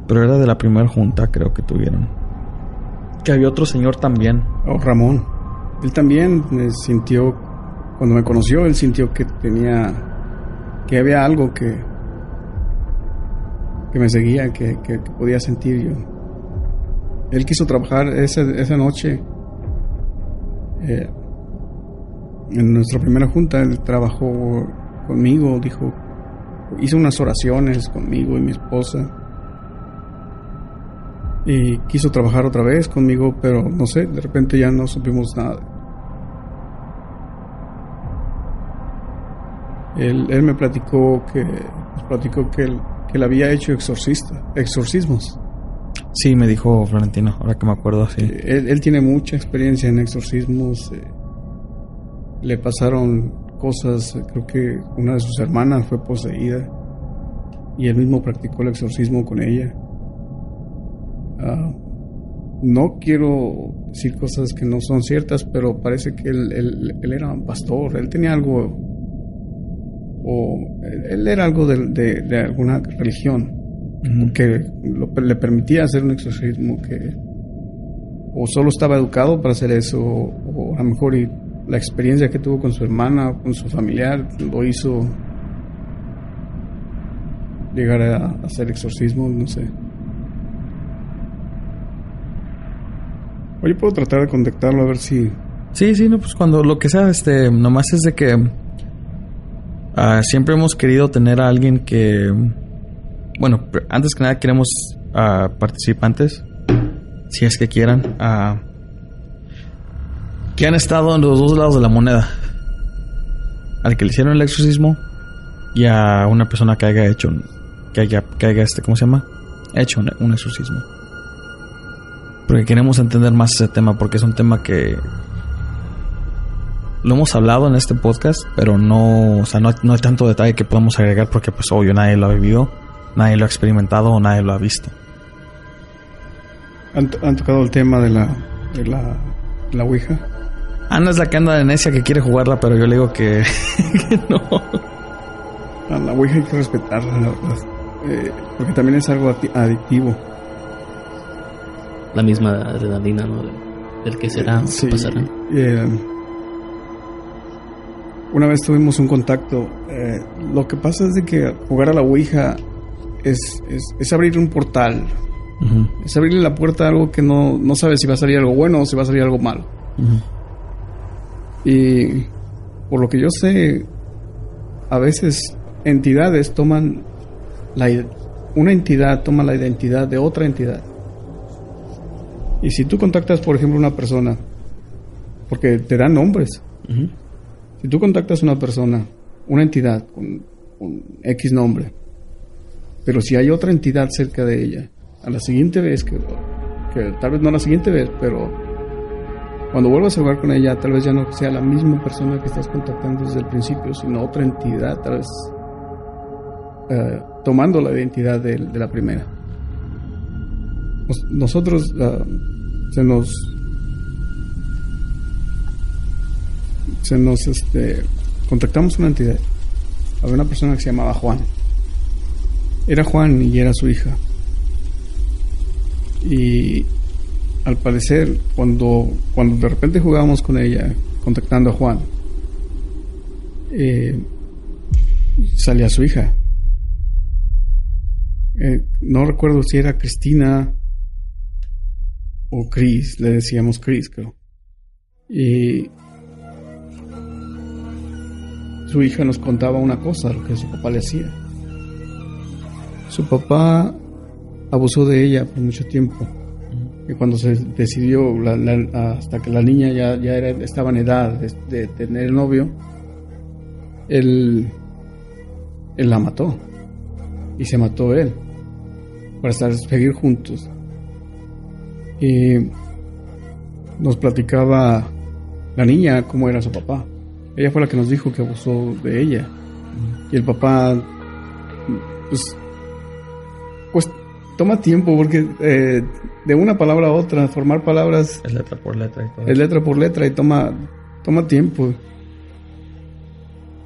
pero era de la primera junta, creo que tuvieron. Que había otro señor también. Oh, Ramón. Él también sintió, cuando me conoció, él sintió que tenía, que había algo que, que me seguía, que, que, podía sentir yo. Él quiso trabajar esa, esa noche. Eh, en nuestra primera junta, él trabajó conmigo, dijo, hizo unas oraciones conmigo y mi esposa y quiso trabajar otra vez conmigo, pero no sé, de repente ya no supimos nada. Él, él me platicó que, platicó que él, que él había hecho exorcista, exorcismos. Sí, me dijo Florentino, ahora que me acuerdo así. Él, él, tiene mucha experiencia en exorcismos. Eh, le pasaron cosas, creo que una de sus hermanas fue poseída y él mismo practicó el exorcismo con ella. Ah, no quiero decir cosas que no son ciertas, pero parece que él, él, era un pastor, él tenía algo, o él era algo de, de, alguna religión que le permitía hacer un exorcismo, que o solo estaba educado para hacer eso, o, a lo mejor la experiencia que tuvo con su hermana, con su familiar, lo hizo llegar a hacer exorcismo, no sé. Oye, puedo tratar de contactarlo a ver si. Sí, sí, no, pues cuando lo que sea, este, nomás es de que Ah, siempre hemos querido tener a alguien que, bueno, antes que nada queremos a participantes, si es que quieran, a que han estado en los dos lados de la moneda. Al que le hicieron el exorcismo y a una persona que haya hecho, que haya, que haya este, ¿cómo se llama? Hecho un exorcismo. Porque queremos entender más ese tema, porque es un tema que lo hemos hablado en este podcast, pero no, o sea, no, no hay tanto detalle que podemos agregar porque pues obvio nadie lo ha vivido, nadie lo ha experimentado o nadie lo ha visto. ¿Han, han tocado el tema de la, de la, de la Ouija? Ana es la que anda de necia que quiere jugarla, pero yo le digo que, que <laughs> no. A la Ouija hay que respetarla, la verdad. Eh, porque también es algo adictivo. La misma adrenalina, ¿no? Del, que será, Sí, pasará. eh, una vez tuvimos un contacto. eh, lo que pasa es de que jugar a la Ouija es, es, es abrir un portal. Es abrirle la puerta a algo que no, no sabes si va a salir algo bueno o si va a salir algo malo. Y por lo que yo sé, a veces entidades toman la una entidad toma la identidad de otra entidad. Y si tú contactas, por ejemplo, una persona, porque te dan nombres, si tú contactas a una persona, una entidad con, con X nombre, pero si hay otra entidad cerca de ella, a la siguiente vez, que, que tal vez no la siguiente vez, pero cuando vuelvas a jugar con ella, tal vez ya no sea la misma persona que estás contactando desde el principio, sino otra entidad, tal vez eh, tomando la identidad de, de la primera. Nos- nosotros se nos se nos este contactamos una entidad. Había una persona que se llamaba Juan. Era Juan y era su hija. Y al parecer cuando cuando de repente jugábamos con ella contactando a Juan eh, salía su hija. Eh, no recuerdo si era Cristina o Chris le decíamos Chris creo y su hija nos contaba una cosa, lo que su papá le hacía. Su papá abusó de ella por mucho tiempo. Y cuando se decidió, la- la- hasta que la niña ya, ya era, estaba en edad de, de tener novio, él, él la mató. Y se mató él. Para estar, seguir juntos. Y nos platicaba la niña cómo era su papá. Ella fue la que nos dijo que abusó de ella. Y el papá, pues, pues toma tiempo porque eh, de una palabra a otra, formar palabras Es letra por letra y todo. es letra por letra y toma, toma tiempo.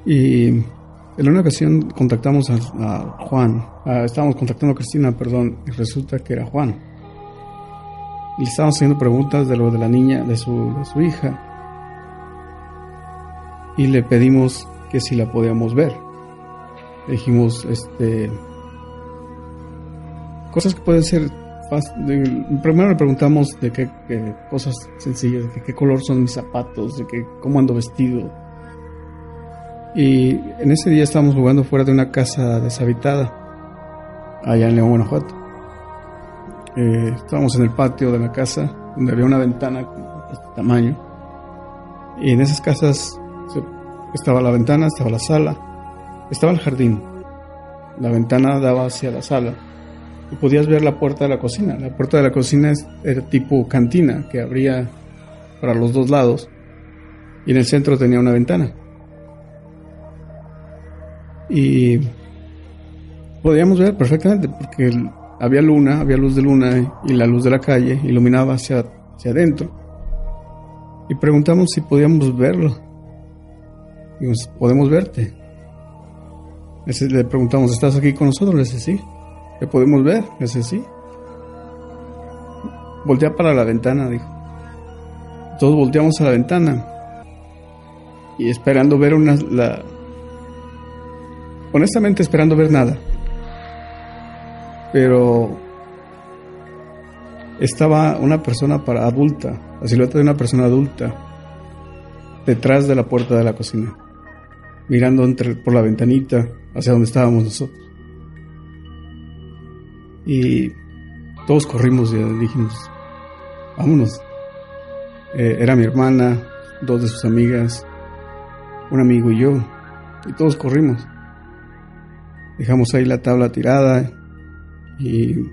Y en una ocasión contactamos a, a Juan, Ah, estábamos contactando a Cristina, perdón, y resulta que era Juan. Y le estábamos haciendo preguntas de lo de la niña, de su, de su hija. Y le pedimos que si la podíamos ver. Le dijimos, este. Cosas que pueden ser fáciles. Primero le preguntamos de qué, qué cosas sencillas, de qué color son mis zapatos, de qué, cómo ando vestido. Y en ese día estábamos jugando fuera de una casa deshabitada, allá en León, Guanajuato. Eh, estábamos en el patio de la casa, donde había una ventana de este tamaño. Y en esas casas estaba la ventana, estaba la sala, estaba el jardín. La ventana daba hacia la sala. Y podías ver la puerta de la cocina. La puerta de la cocina era tipo cantina, que abría para los dos lados. Y en el centro tenía una ventana. Y podíamos ver perfectamente, porque el- había luna, había luz de luna y la luz de la calle iluminaba hacia, hacia adentro. Y preguntamos si podíamos verlo. Dijimos, podemos verte. Le preguntamos, ¿estás aquí con nosotros? Le dice, sí. ¿Te podemos ver? Le dice, sí. Voltea para la ventana, dijo. Todos volteamos a la ventana. Y esperando ver una... La... Honestamente esperando ver nada. Pero... Estaba una persona para adulta, la silueta de una persona adulta, detrás de la puerta de la cocina. mirando entre, por la ventanita hacia donde estábamos nosotros. Y todos corrimos y dijimos, vámonos. Eh, era mi hermana, dos de sus amigas, un amigo y yo, y todos corrimos. Dejamos ahí la tabla tirada y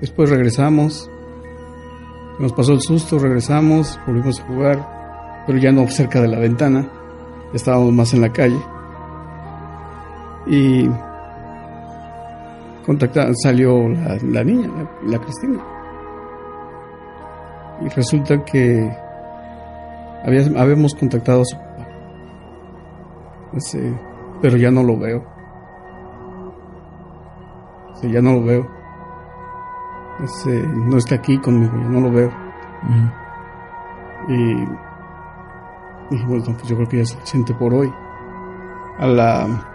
después regresamos. Nos pasó el susto, regresamos, volvimos a jugar, pero ya no cerca de la ventana, estábamos más en la calle. Y salió la, niña, la, Cristina. Y resulta que habíamos contactado a su papá. pero ya no lo veo. Ya no lo veo. no está aquí conmigo, ya no lo veo. Y dijimos, pues yo creo que ya es suficiente por hoy. A la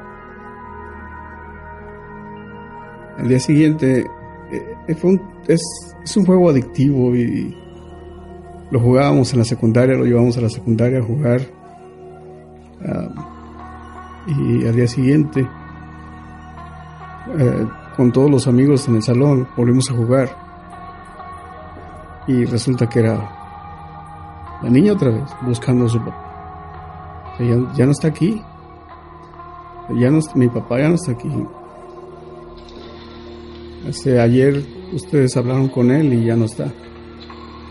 Al día siguiente eh, eh, es, un juego adictivo y lo jugábamos en la secundaria, lo llevamos a la secundaria a jugar. y al día siguiente, eh, con todos los amigos en el salón, volvimos a jugar. Y resulta que era la niña otra vez, buscando a su papá. ya, no está aquí. Ya no, mi papá ya no está aquí. Este, ayer ustedes hablaron con él y ya no está.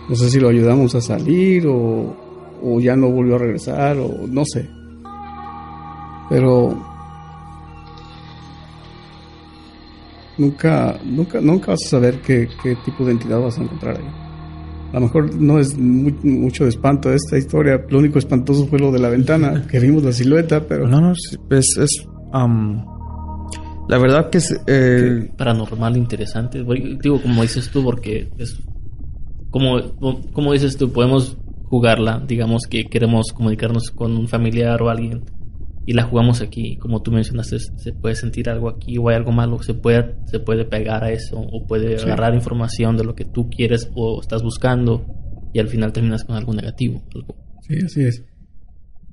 No sé si lo ayudamos a salir o, o ya no volvió a regresar o no sé. Pero nunca, nunca, nunca vas a saber qué, qué tipo de entidad vas a encontrar ahí. A lo mejor no es mucho de espanto esta historia. Lo único espantoso fue lo de la ventana, <laughs> que vimos la silueta, pero... No, no, es... es la verdad que es... Eh... Paranormal interesante. Digo, como dices tú, porque es... Como, como dices tú, podemos jugarla, digamos que queremos comunicarnos con un familiar o alguien y la jugamos aquí, como tú mencionaste, se puede sentir algo aquí o hay algo malo, se puede, se puede pegar a eso o puede agarrar información de lo que tú quieres o estás buscando y al final terminas con algo negativo. Sí, así es.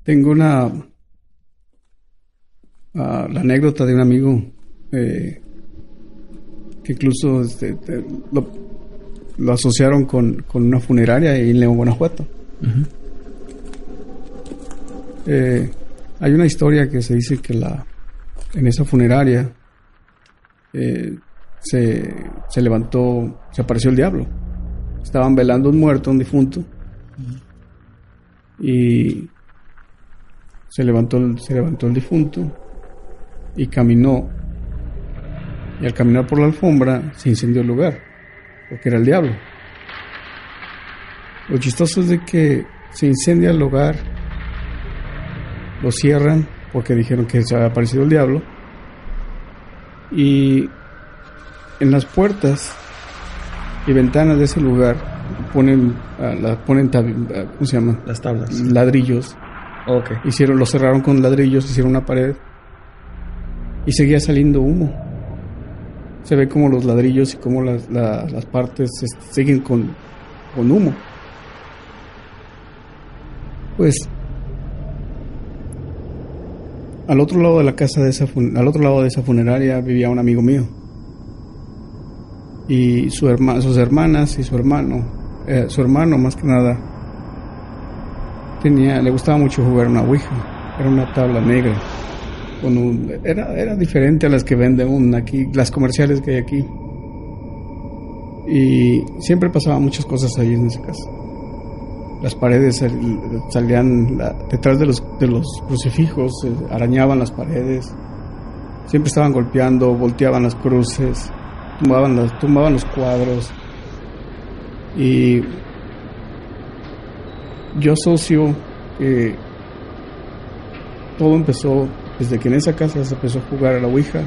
Tengo una... Ah, la anécdota de un amigo eh, que incluso este, lo, asociaron con, una funeraria en León, Guanajuato. Eh, hay una historia que se dice que la en esa funeraria eh, se, se, levantó, se apareció el diablo. Estaban velando un muerto, un difunto, y se levantó, se levantó el difunto y caminó y al caminar por la alfombra se incendió el lugar, porque era el diablo. Lo chistoso es de que se incendia el lugar, lo cierran porque dijeron que se había aparecido el diablo, y en las puertas y ventanas de ese lugar ponen, ah, la, ponen ah, ¿cómo se llama? Las tablas. Ladrillos. Okay. Hicieron, lo cerraron con ladrillos, hicieron una pared y seguía saliendo humo se ve como los ladrillos y como las, las partes siguen con, con humo. Pues al otro lado de la casa de esa al otro lado de esa funeraria vivía un amigo mío y su herma, sus hermanas y su hermano eh, su hermano más que nada tenía le gustaba mucho jugar una ouija era una tabla negra era, era diferente a las que venden aquí, las comerciales que hay aquí. Y siempre pasaban muchas cosas ahí en esa casa. Las paredes salían detrás de los, de los crucifijos, arañaban las paredes. Siempre estaban golpeando, volteaban las cruces, tumbaban, tumbaban los cuadros. Y yo asocio que todo empezó desde que en esa casa se empezó a jugar a la Ouija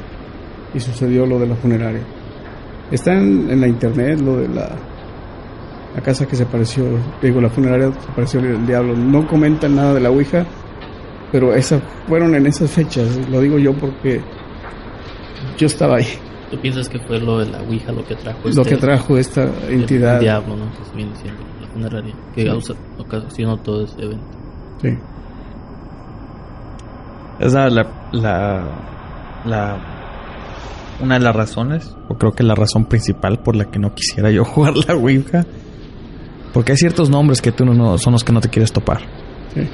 y sucedió lo de la funeraria. Está en, la internet lo de la, la casa que se apareció, digo, la funeraria se apareció el diablo. No comentan nada de la Ouija, pero esas fueron en esas fechas, lo digo yo porque yo estaba ahí. ¿Tú piensas que fue lo de la Ouija lo que trajo Lo este que trajo esta entidad. El diablo, ¿no? Que viene siendo la funeraria, que ocasionó todo ese evento. Sí. Es la, la, la, la- una de las razones, o creo que la razón principal por la que no quisiera yo <laughs> jugar la Ouija. Porque hay ciertos nombres que tú no- no, son los que no te quieres topar. Sí.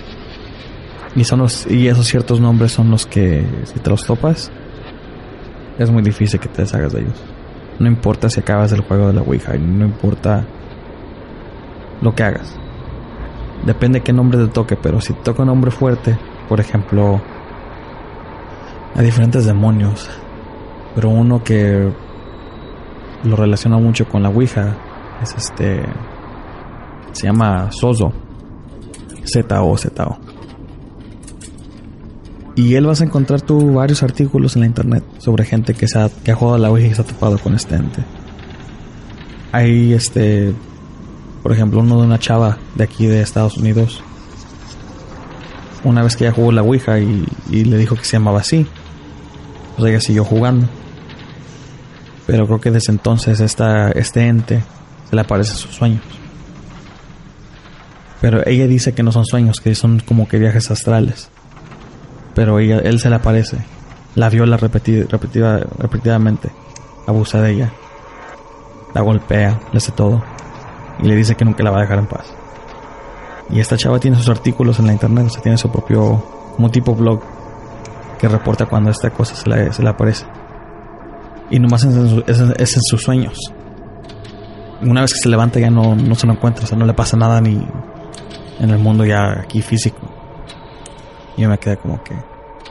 Y son los, y esos ciertos nombres son los que si te los topas, es muy difícil que te deshagas de ellos. No importa si acabas el juego de la Ouija, no importa lo que hagas. Depende qué nombre te toque, pero si te toca un nombre fuerte, por ejemplo, hay diferentes demonios, pero uno que lo relaciona mucho con la Ouija es este se llama Sozo. Z-O, Z-O. Y él vas a encontrar tú varios artículos en la internet sobre gente que, se ha, que ha jugado a la Ouija y se ha topado con este ente. Hay este, por ejemplo, uno de una chava de aquí de Estados Unidos. Una vez que ella jugó la Ouija y, y le dijo que se llamaba así, pues ella siguió jugando. Pero creo que desde entonces esta, este ente se le aparece en sus sueños. Pero ella dice que no son sueños, que son como que viajes astrales. Pero ella, él se le aparece. La viola repetida, repetida, repetidamente. Abusa de ella. La golpea, le hace todo. Y le dice que nunca la va a dejar en paz. Y esta chava tiene sus artículos en la internet, o sea, tiene su propio, como tipo blog, que reporta cuando esta cosa se le, aparece. Y nomás es en- es en sus sueños. Una vez que se levanta ya no, no se lo encuentra, o sea, no le pasa nada ni en el mundo ya aquí físico. Yo me quedé como que,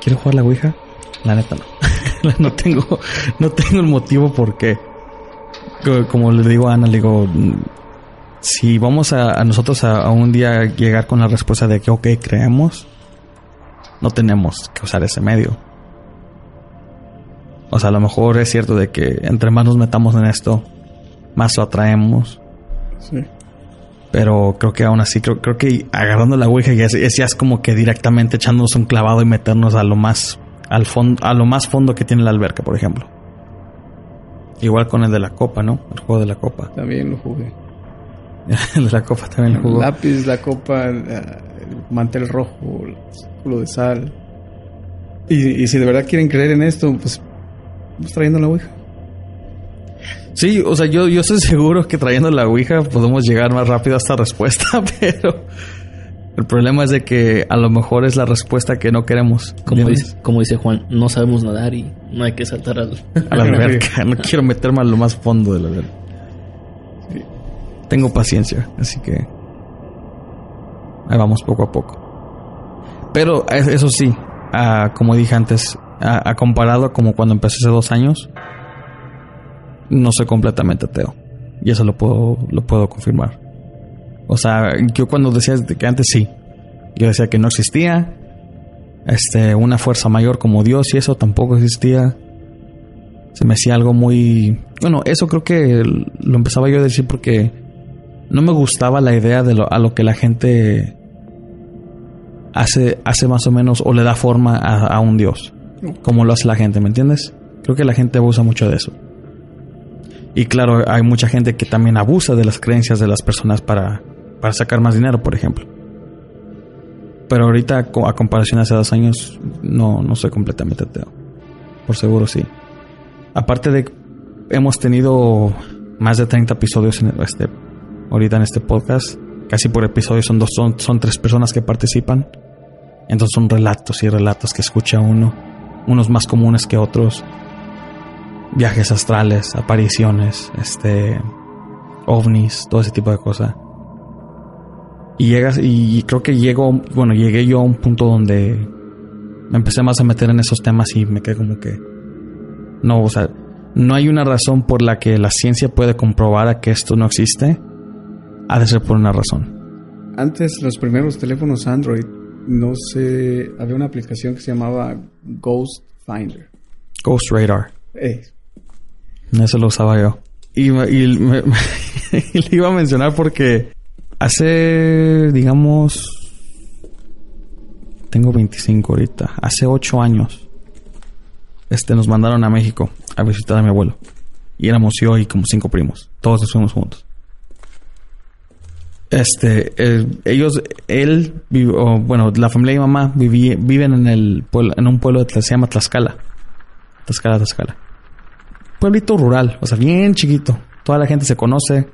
¿quiero jugar la Ouija? La neta no. <laughs> no tengo, no tengo el motivo porque, co- como le digo a Ana, le digo, si vamos a, a nosotros a, a un día llegar con la respuesta de que, ok, creemos, no tenemos que usar ese medio. O sea, a lo mejor es cierto de que entre más nos metamos en esto, más lo atraemos. Sí. Pero creo que aún así, creo, creo que agarrando la Ouija ya es, ya es como que directamente echándonos un clavado y meternos a lo más al fondo, a lo más fondo que tiene la alberca, por ejemplo. Igual con el de la copa, ¿no? El juego de la copa. También lo jugué. <laughs> el de la copa también lo jugó. lápiz, la copa, el, el mantel rojo, el círculo de sal. Y, y si de verdad quieren creer en esto, pues vamos trayendo la Ouija. Sí, o sea, yo, yo estoy <laughs> seguro que trayendo la Ouija podemos llegar más rápido a esta respuesta, <laughs> pero el problema es de que a lo mejor es la respuesta que no queremos. Como dice, como dice Juan, no sabemos nadar y no hay que saltar al... a la <laughs> alberca. No quiero meterme a lo más fondo de la alberca. Tengo paciencia, así que ahí vamos poco a poco. Pero es- eso sí, ah, como dije antes, a, a comparado a como cuando empecé hace dos años, no soy completamente ateo. Y eso lo puedo, lo puedo confirmar. O sea, yo cuando decía de que antes sí, yo decía que no existía, este, una fuerza mayor como Dios y eso tampoco existía se me hacía algo muy... Bueno, eso creo que lo empezaba yo a decir porque no me gustaba la idea de lo, a lo que la gente hace, hace más o menos o le da forma a, a un Dios, como lo hace la gente, ¿me entiendes? Creo que la gente abusa mucho de eso. Y claro, hay mucha gente que también abusa de las creencias de las personas para, para sacar más dinero, por ejemplo. Pero ahorita, a comparación hace dos años, no, no soy completamente ateo. Por seguro sí. Aparte de hemos tenido más de 30 episodios en este ahorita en este podcast, casi por episodio son dos son, son tres personas que participan. Entonces son relatos y relatos que escucha uno, unos más comunes que otros. Viajes astrales, apariciones, este ovnis, todo ese tipo de cosas. Y llegas y creo que llego, bueno, llegué yo a un punto donde me empecé más a meter en esos temas y me quedé como que no, o sea, no hay una razón por la que la ciencia puede comprobar a que esto no existe. Ha de ser por una razón. Antes, los primeros teléfonos Android, no sé, había una aplicación que se llamaba Ghost Finder. Ghost Radar. Eh, Eso lo usaba yo. Y, y me- <laughs> le iba a mencionar porque hace, digamos, tengo 25 ahorita. Hace 8 años, este, nos mandaron a México a visitar a mi abuelo. Y éramos yo y como cinco primos. Todos nos fuimos juntos. Este, ellos, él, bueno, la familia y mamá viven en el pueblo, en un pueblo que se llama Tlaxcala. Tlaxcala, Tlaxcala. Pueblito rural, o sea, bien chiquito. Toda la gente se conoce.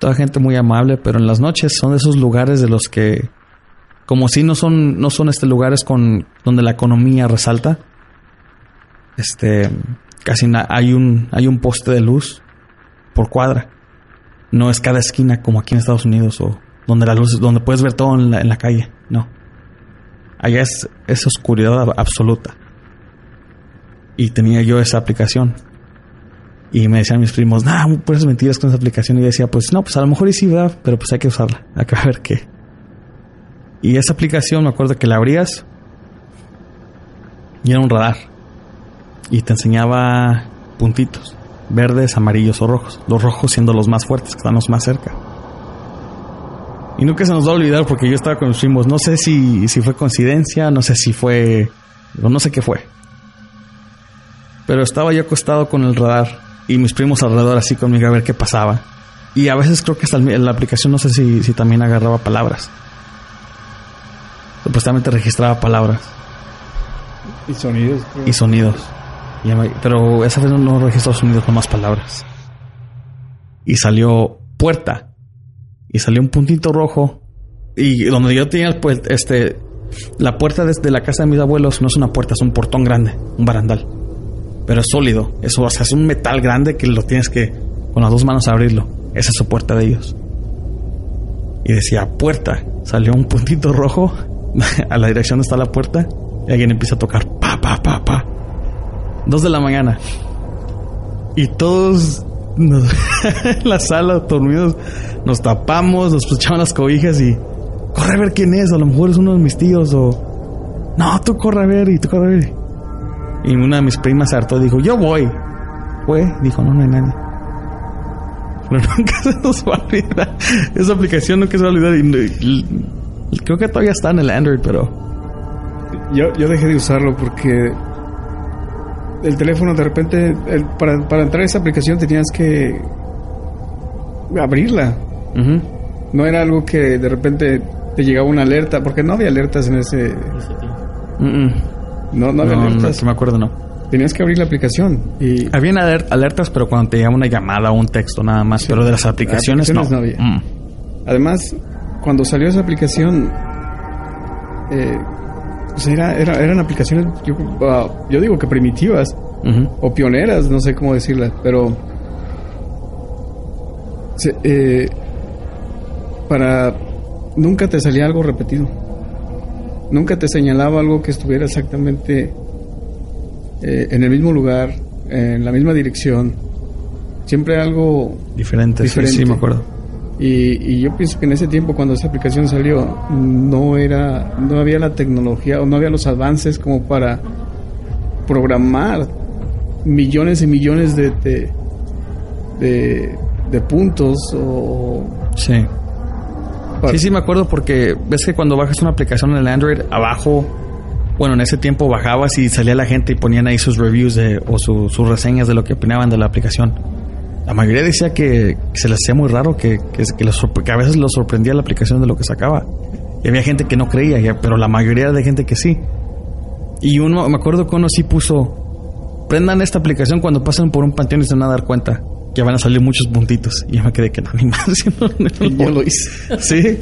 Toda gente muy amable, pero en las noches son de esos lugares de los que, como si no son, no son este lugares con donde la economía resalta. Este, casi hay un, hay un poste de luz por cuadra no es cada esquina como aquí en Estados Unidos o donde la luz, donde puedes ver todo en la, calle. No. Allá es, es oscuridad absoluta. Y tenía yo esa aplicación. Y me decían mis primos, nah, puedes mentiras con esa aplicación. Y decía, pues no, pues a lo mejor sí, ¿verdad? Pero pues hay que usarla. Hay que <laughs> ver qué. Y esa aplicación, me acuerdo que la abrías y era un radar. Y te enseñaba puntitos verdes, amarillos o rojos. Los rojos siendo los más fuertes, que están los más cerca. Y nunca se nos va a olvidar porque yo estaba con los primos. No sé si, si fue coincidencia, no sé si fue. No sé qué fue. Pero estaba yo acostado con el radar y mis primos alrededor así conmigo a ver qué pasaba. Y a veces creo que hasta la aplicación no sé si, si también agarraba palabras. Supuestamente registraba palabras. Y sonidos. Y sonidos pero esa vez no registró sonidos con más palabras. Y salió puerta. Y salió un puntito rojo. Y donde yo tenía, pues, este, la puerta desde la casa de mis abuelos no es una puerta, es un portón grande, un barandal. Pero es sólido. Eso, o sea, es un metal grande que lo tienes que con las dos manos abrirlo. Esa es su puerta de ellos. Y decía puerta. Salió un puntito rojo <laughs> a la dirección donde está la puerta. Y alguien empieza a tocar pa, pa, pa, pa. Dos de la mañana. Y todos <laughs> en la sala dormidos nos tapamos, nos echaban las cobijas y corre a ver quién es, a lo mejor es uno de mis tíos o no, tú corre a ver y tú corre a ver. Y una de mis primas hartó y dijo, yo voy. Fue, dijo, no, no hay nadie. Pero <laughs> nunca se nos va a olvidar. Esa aplicación nunca se va a olvidar. Y, creo que todavía está en el Android, pero... Yo, yo dejé de usarlo porque el teléfono de repente, para, entrar a esa aplicación tenías que abrirla. No era algo que de repente te llegaba una alerta, porque no había alertas en ese... No, no había alertas. No, me acuerdo, no. Tenías que abrir la aplicación. Y... Habían alertas, pero cuando te llegaba una llamada o un texto nada más, pero de las aplicaciones, no. había. Mm. Además, cuando salió esa aplicación, eh, pues era, eran aplicaciones, yo, ah, yo, digo que primitivas o pioneras, no sé cómo decirlas, pero eh, para nunca te salía algo repetido, nunca te señalaba algo que estuviera exactamente eh, en el mismo lugar, en la misma dirección, siempre algo diferente, diferente. sí me acuerdo. Y, yo pienso que en ese tiempo cuando esa aplicación salió no era no había la tecnología o no había los avances como para programar millones y millones de de, de, puntos o sí sí sí me acuerdo porque ves que cuando bajas una aplicación en el Android abajo bueno en ese tiempo bajabas y salía la gente y ponían ahí sus reviews de, o sus reseñas de lo que opinaban de la aplicación la mayoría decía que, se les hacía muy raro, que, que, a veces los sorprendía la aplicación de lo que sacaba. Y había gente que no creía, pero la mayoría de gente que sí. Y uno, me acuerdo que uno sí puso, prendan esta aplicación cuando pasan por un panteón y se van a dar cuenta que van a salir muchos puntitos. Y yo me quedé que no, ni más. <laughs> yo lo hice. Sí.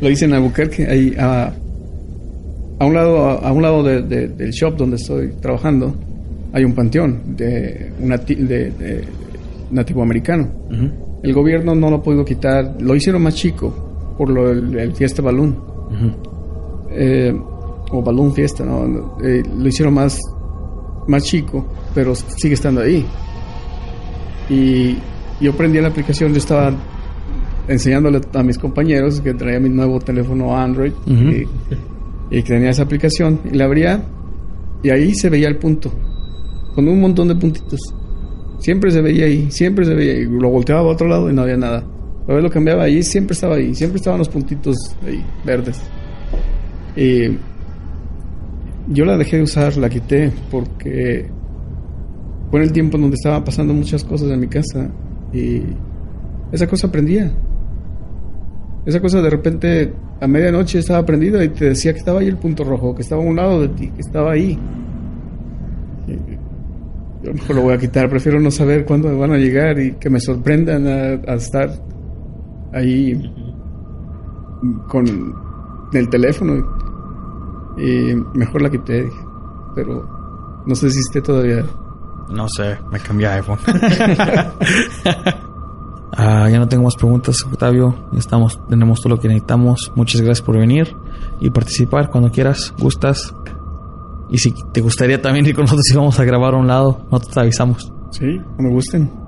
lo hice en Albuquerque, ahí a, a un lado, a, un lado del shop donde estoy trabajando, hay un panteón de, una, de nativo americano. El gobierno no lo ha podido quitar, lo hicieron más chico por lo el, fiesta balloon. Eh, o balloon fiesta, ¿no? Eh, lo hicieron más, más chico, pero sigue estando ahí. Y yo prendí la aplicación, yo estaba enseñándole a mis compañeros que traía mi nuevo teléfono Android y, y, que tenía esa aplicación y la abría y ahí se veía el punto con un montón de puntitos Siempre se veía ahí, siempre se veía ahí. Lo volteaba a otro lado y no había nada. A ver, lo cambiaba ahí, siempre estaba ahí, siempre estaban los puntitos ahí, verdes. Y yo la dejé de usar, la quité, porque en el tiempo donde estaban pasando muchas cosas en mi casa y esa cosa prendía. Esa cosa de repente a medianoche estaba prendida y te decía que estaba ahí el punto rojo, que estaba a un lado de ti, que estaba ahí. Yo mejor lo voy a quitar, prefiero no saber cuándo van a llegar y que me sorprendan a, a estar ahí con el teléfono. Y mejor la quité, pero no sé si esté todavía. No sé, me cambié a iPhone. <laughs> Ah, ya no tengo más preguntas, Octavio. Ya estamos, tenemos todo lo que necesitamos. Muchas gracias por venir y participar cuando quieras, gustas. Y si te gustaría también ir con nosotros y vamos a grabar a un lado, nosotros te avisamos. Sí, me gusten.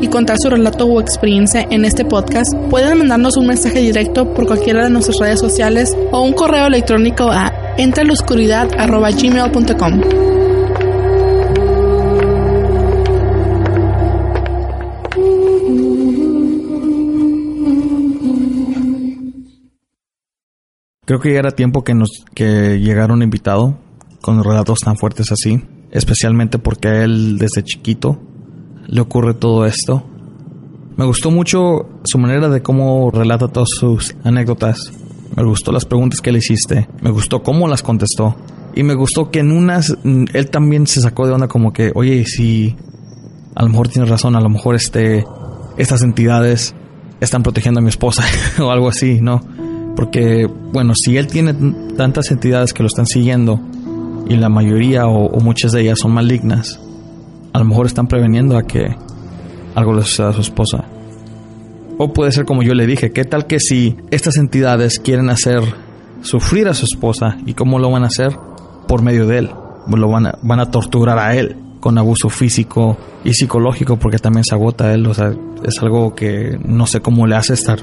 Y contar su relato o experiencia en este podcast, pueden mandarnos un mensaje directo por cualquiera de nuestras redes sociales o un correo electrónico a entrelaoscuridad.gmail.com. Creo que ya era tiempo que nos que llegara un invitado con relatos tan fuertes así, especialmente porque él desde chiquito le ocurre todo esto. Me gustó mucho su manera de cómo relata todas sus anécdotas. Me gustó las preguntas que le hiciste. Me gustó cómo las contestó. Y me gustó que en unas mm, él también se sacó de onda como que, oye, si a lo mejor tienes razón, a lo mejor este estas entidades están protegiendo a mi esposa <laughs> o algo así, ¿no? Porque, bueno, si él tiene tantas entidades que lo están siguiendo y la mayoría o, o muchas de ellas son malignas, a lo mejor están preveniendo a que algo le suceda a su esposa. O puede ser como yo le dije, ¿qué tal que si estas entidades quieren hacer sufrir a su esposa y cómo lo van a hacer? Por medio de él. Lo van a, a torturar a él con abuso físico y psicológico porque también se agota él. O sea, es algo que no sé cómo le hace estar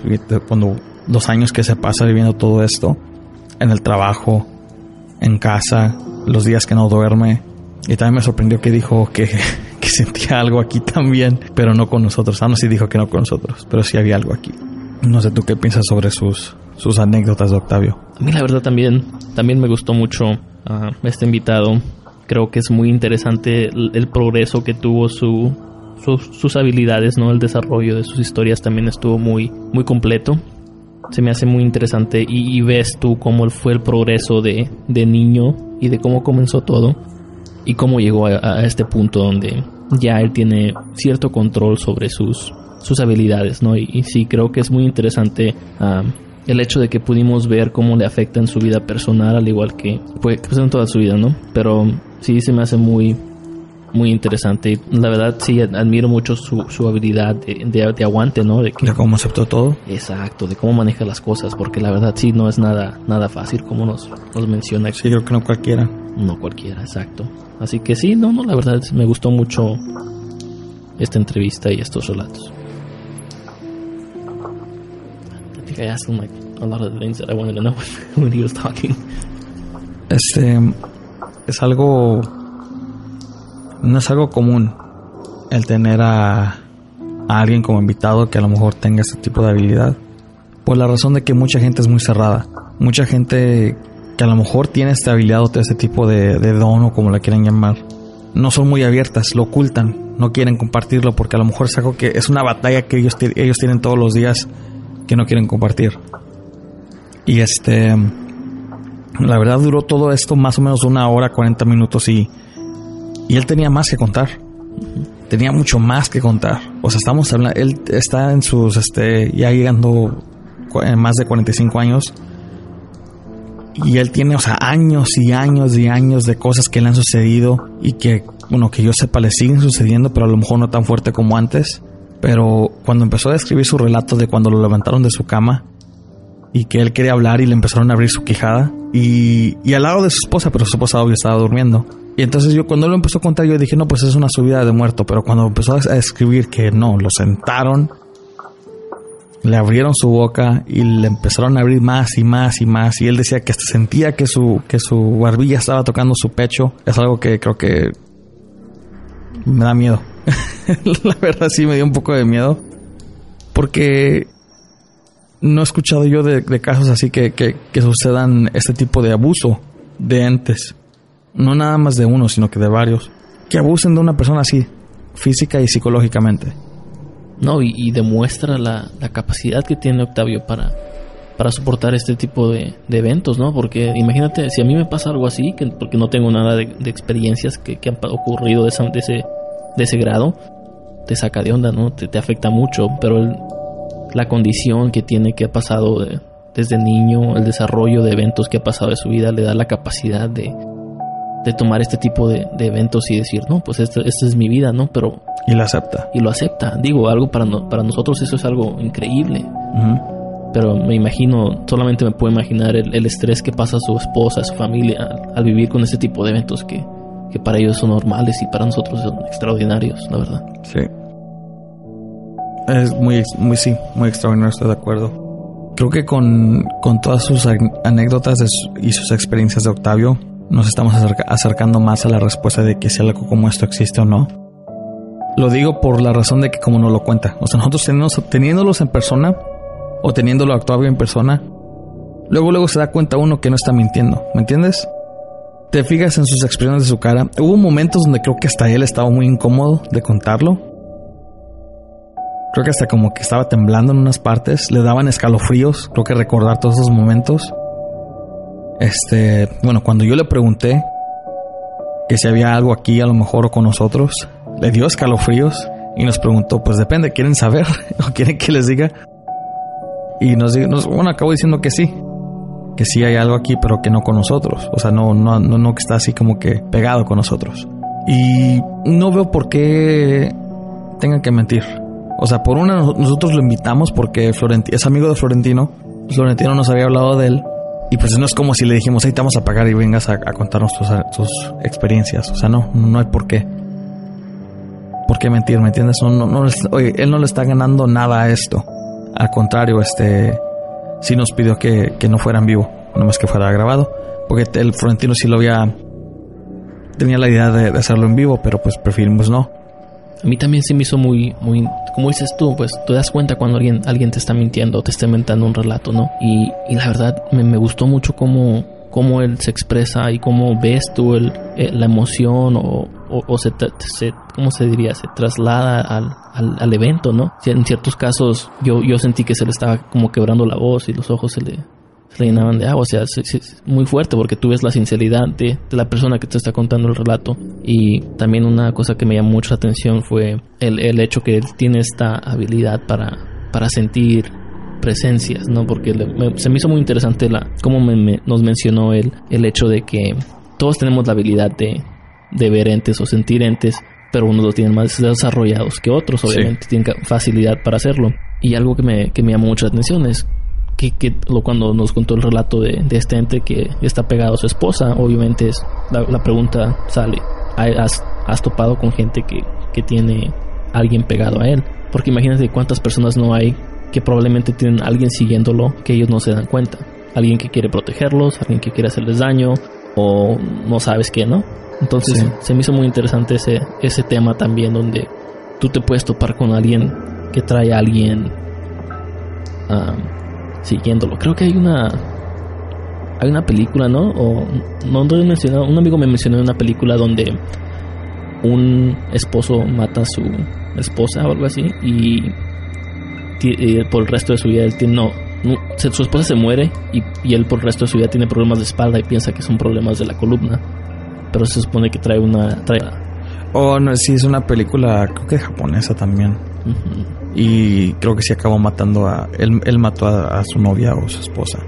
cuando los años que se pasa viviendo todo esto en el trabajo, en casa, los días que no duerme. Y también me sorprendió que dijo que, <laughs> que sentía algo aquí también, pero no con nosotros. Ah, no, sí dijo que no con nosotros, pero sí había algo aquí. No sé tú qué piensas sobre sus, sus anécdotas de Octavio. A mí la verdad también, también me gustó mucho uh, este invitado. Creo que es muy interesante el, progreso que tuvo su, su, sus habilidades, ¿no? El desarrollo de sus historias también estuvo muy, muy completo. Se me hace muy interesante y, y ves tú cómo fue el progreso de, de niño y de cómo comenzó todo y cómo llegó a, a, este punto donde ya él tiene cierto control sobre sus, sus habilidades, ¿no? Y, y sí, creo que es muy interesante um, el hecho de que pudimos ver cómo le afecta en su vida personal, al igual que pues, en toda su vida, ¿no? Pero sí se me hace muy, muy interesante. Y la verdad, sí, admiro mucho su, su habilidad de, de, de, aguante, ¿no? De, que, de cómo aceptó todo. Exacto, de cómo maneja las cosas, porque la verdad sí no es nada, nada fácil, como nos, nos menciona. Sí, creo que no cualquiera. No cualquiera, exacto. Así que sí, no, no, la verdad me gustó mucho esta entrevista y estos relatos. I think I asked him like a lot of things that I wanted to know when he was talking. Este es algo no es algo común el tener a, a alguien como invitado que a lo mejor tenga este tipo de habilidad. Por la razón de que mucha gente es muy cerrada. Mucha gente que a lo mejor tiene esta habilidad o este tipo de, de don o como la quieran llamar, no son muy abiertas, lo ocultan, no quieren compartirlo porque a lo mejor es algo que es una batalla que ellos, ellos tienen todos los días que no quieren compartir. Y este, la verdad duró todo esto más o menos una hora, 40 minutos y, y él tenía más que contar. Tenía mucho más que contar. O sea, estamos hablando, él está en sus, este, ya llegando más de 45 años y él tiene, o sea, años y años y años de cosas que le han sucedido y que, bueno, que yo sepa, le siguen sucediendo, pero a lo mejor no tan fuerte como antes. Pero cuando empezó a escribir su relato de cuando lo levantaron de su cama, y que él quería hablar y le empezaron a abrir su quijada y, y al lado de su esposa, pero su esposa obvio estaba durmiendo. Y entonces yo cuando lo empezó a contar yo dije, no, pues es una subida de muerto, pero cuando empezó a escribir que no, lo sentaron, le abrieron su boca y le empezaron a abrir más y más y más y él decía que sentía que su, que su barbilla estaba tocando su pecho. Es algo que creo que me da miedo. <laughs> La verdad sí me dio un poco de miedo porque no he escuchado yo de, casos así que, que, sucedan este tipo de abuso de entes. No nada más de uno, sino que de varios. Que abusen de una persona así, física y psicológicamente. No, y, demuestra la, capacidad que tiene Octavio para, para soportar este tipo de, eventos, ¿no? Porque imagínate, si a mí me pasa algo así, que, porque no tengo nada de, experiencias que, han ocurrido de, ese, de ese grado, te saca de onda, ¿no? Te, te afecta mucho, pero el, la condición que tiene, que ha pasado desde niño, el desarrollo de eventos que ha pasado de su vida, le da la capacidad de, de tomar este tipo de, eventos y decir, no, pues esta, es mi vida, ¿no? Pero... Y lo acepta. Y lo acepta. Digo, algo para, para nosotros eso es algo increíble. Pero me imagino, solamente me puedo imaginar el, estrés que pasa su esposa, su familia, al, vivir con este tipo de eventos que, que para ellos son normales y para nosotros son extraordinarios, la verdad. Sí. Es muy, muy, sí, muy extraordinario, estoy de acuerdo. Creo que con, con todas sus anécdotas y sus experiencias de Octavio, nos estamos acercando más a la respuesta de que si algo como esto existe o no. Lo digo por la razón de que como nos lo cuenta. O sea, nosotros teniéndolos en persona o teniéndolo Octavio en persona, luego luego se da cuenta uno que no está mintiendo, ¿me entiendes? Te fijas en sus expresiones de su cara. Hubo momentos donde creo que hasta él estaba muy incómodo de contarlo Creo que hasta como que estaba temblando en unas partes, le daban escalofríos, creo que recordar todos esos momentos. Este, bueno, cuando yo le pregunté que si había algo aquí a lo mejor con nosotros, le dio escalofríos y nos preguntó, pues depende, ¿quieren saber <laughs> o quieren que les diga? Y nos, nos bueno, acabo diciendo que sí, que sí hay algo aquí, pero que no con nosotros, o sea, no, no, no, no que está así como que pegado con nosotros. Y no veo por qué tengan que mentir. O sea, por una nosotros lo invitamos porque Florentino es amigo de Florentino. Florentino nos había hablado de él. Y pues no es como si le dijimos, ahí te vamos a pagar y vengas a, contarnos tus, experiencias. O sea, no, no hay por qué. ¿Por qué mentir? ¿Me entiendes? No, no, oye, él no le está ganando nada a esto. Al contrario, este sí nos pidió que, que no fuera en vivo, no más que fuera grabado. Porque el Florentino sí lo había. tenía la idea de hacerlo en vivo, pero pues preferimos no a mí también se me hizo muy, muy, como dices tú, pues te das cuenta cuando alguien, alguien te está mintiendo o te está inventando un relato, ¿no? Y, y la verdad me, me, gustó mucho cómo, cómo él se expresa y cómo ves tú el, la emoción o, o, se, se, ¿cómo se diría? Se traslada al, al, al, evento, ¿no? En ciertos casos yo, yo sentí que se le estaba como quebrando la voz y los ojos se le, se llenaban de agua. O sea, es, muy fuerte porque tú ves la sinceridad de, la persona que te está contando el relato. Y también una cosa que me llamó mucho la atención fue el, el hecho que él tiene esta habilidad para, para sentir presencias, ¿no? Porque se me hizo muy interesante la cómo me, nos mencionó él el hecho de que todos tenemos la habilidad de, de ver entes o sentir entes, pero unos lo tienen más desarrollados que otros, obviamente tienen facilidad para hacerlo. Y algo que me, que me llamó mucho la atención es que, lo, cuando nos contó el relato de, este ente que está pegado a su esposa, obviamente es, la, pregunta sale, ¿has, ¿has, topado con gente que, que tiene alguien pegado a él? Porque imagínate cuántas personas no hay que probablemente tienen a alguien siguiéndolo que ellos no se dan cuenta. Alguien que quiere protegerlos, alguien que quiere hacerles daño o no sabes qué, ¿no? Entonces se me hizo muy interesante ese, ese tema también donde tú te puedes topar con alguien que trae a alguien siguiéndolo. Creo que hay una hay una película, ¿no? O no he mencionado, un amigo me mencionó una película donde un esposo mata a su esposa o algo así y, por el resto de su vida él tiene no, su esposa se muere y, y, él por el resto de su vida tiene problemas de espalda y piensa que son problemas de la columna pero se supone que trae una trae... oh no sí es una película creo que japonesa también y creo que sí acabó matando a. Él, él mató a, su novia o su esposa.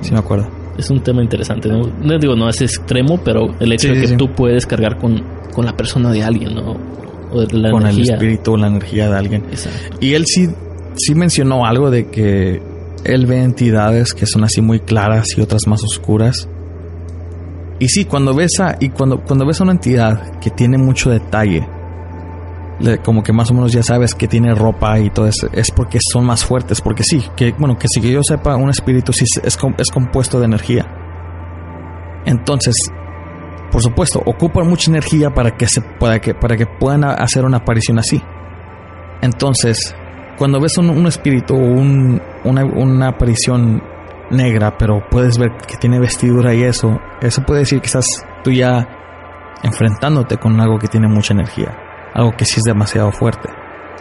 Sí, me acuerdo. Es un tema interesante. No, no digo, no es extremo, pero el hecho de que tú puedes cargar con, con la persona de alguien, ¿no? O la con el espíritu o la energía de alguien. Exacto. Y él sí, sí mencionó algo de que él ve entidades que son así muy claras y otras más oscuras. Y sí, cuando ves a, y cuando, cuando ves a una entidad que tiene mucho detalle, como que más o menos ya sabes que tiene ropa y todo eso, es porque son más fuertes, porque sí, que bueno, que si que yo sepa, un espíritu sí es, es compuesto de energía. Entonces, por supuesto, ocupan mucha energía para que se pueda que para que puedan hacer una aparición así. Entonces, cuando ves un, espíritu o un, una, una, aparición negra, pero puedes ver que tiene vestidura y eso, eso puede decir que estás tú ya enfrentándote con algo que tiene mucha energía, algo que sí es demasiado fuerte.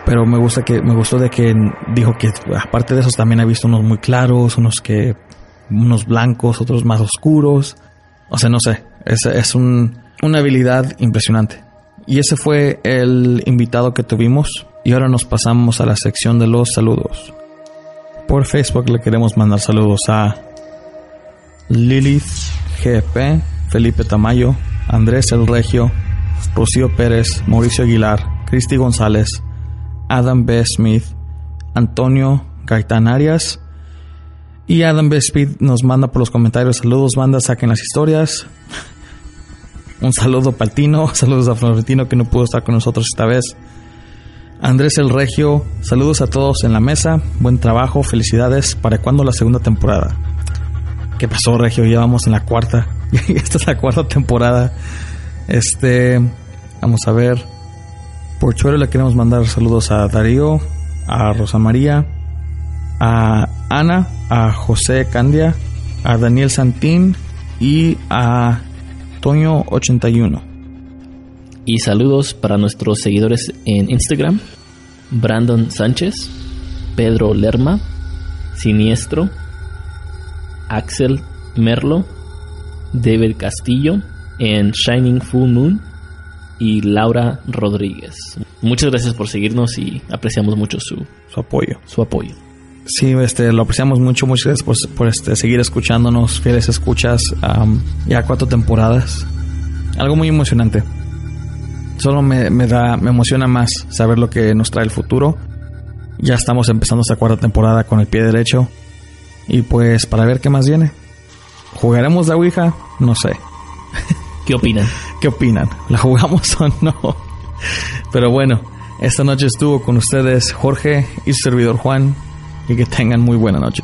Pero me gusta que me gustó de que dijo que aparte de esos también ha visto unos muy claros, unos que unos blancos, otros más oscuros. O sea, no sé, es, es un, una habilidad impresionante. Y ese fue el invitado que tuvimos. Y ahora nos pasamos a la sección de los saludos. Por Facebook le queremos mandar saludos a Lilith GP, Felipe Tamayo, Andrés El Regio, Rocío Pérez, Mauricio Aguilar, Cristi González, Adam B. Smith, Antonio Gaitán Arias y Adam B. Smith nos manda por los comentarios saludos, banda, saquen las historias. <laughs> Un saludo para Tino, <laughs> saludos a Florentino que no pudo estar con nosotros esta vez. Andrés el Regio, saludos a todos en la mesa, buen trabajo, felicidades. ¿Para cuándo la segunda temporada? ¿Qué pasó, Regio? Ya vamos en la cuarta. <laughs> Esta es la cuarta temporada. Este, vamos a ver. Por Twitter le queremos mandar saludos a Darío, a Rosa María, a Ana, a José Candia, a Daniel Santín y a Toño81. Y saludos para nuestros seguidores en Instagram, Brandon Sánchez, Pedro Lerma, Siniestro, Axel Merlo, David Castillo, en Shining Full Moon y Laura Rodríguez. Muchas gracias por seguirnos y apreciamos mucho su, su apoyo. Su apoyo. Sí, este, lo apreciamos mucho. Muchas gracias por, este, seguir escuchándonos, fieles escuchas. ya cuatro temporadas. Algo muy emocionante. Solo me, me, da, me emociona más saber lo que nos trae el futuro. Ya estamos empezando esta cuarta temporada con el pie derecho. Y pues para ver qué más viene. ¿Jugaremos la Ouija? No sé. <laughs> ¿Qué opinan? ¿Qué opinan? ¿La jugamos o no? Pero bueno, esta noche estuvo con ustedes Jorge y su servidor Juan y que tengan muy buena noche.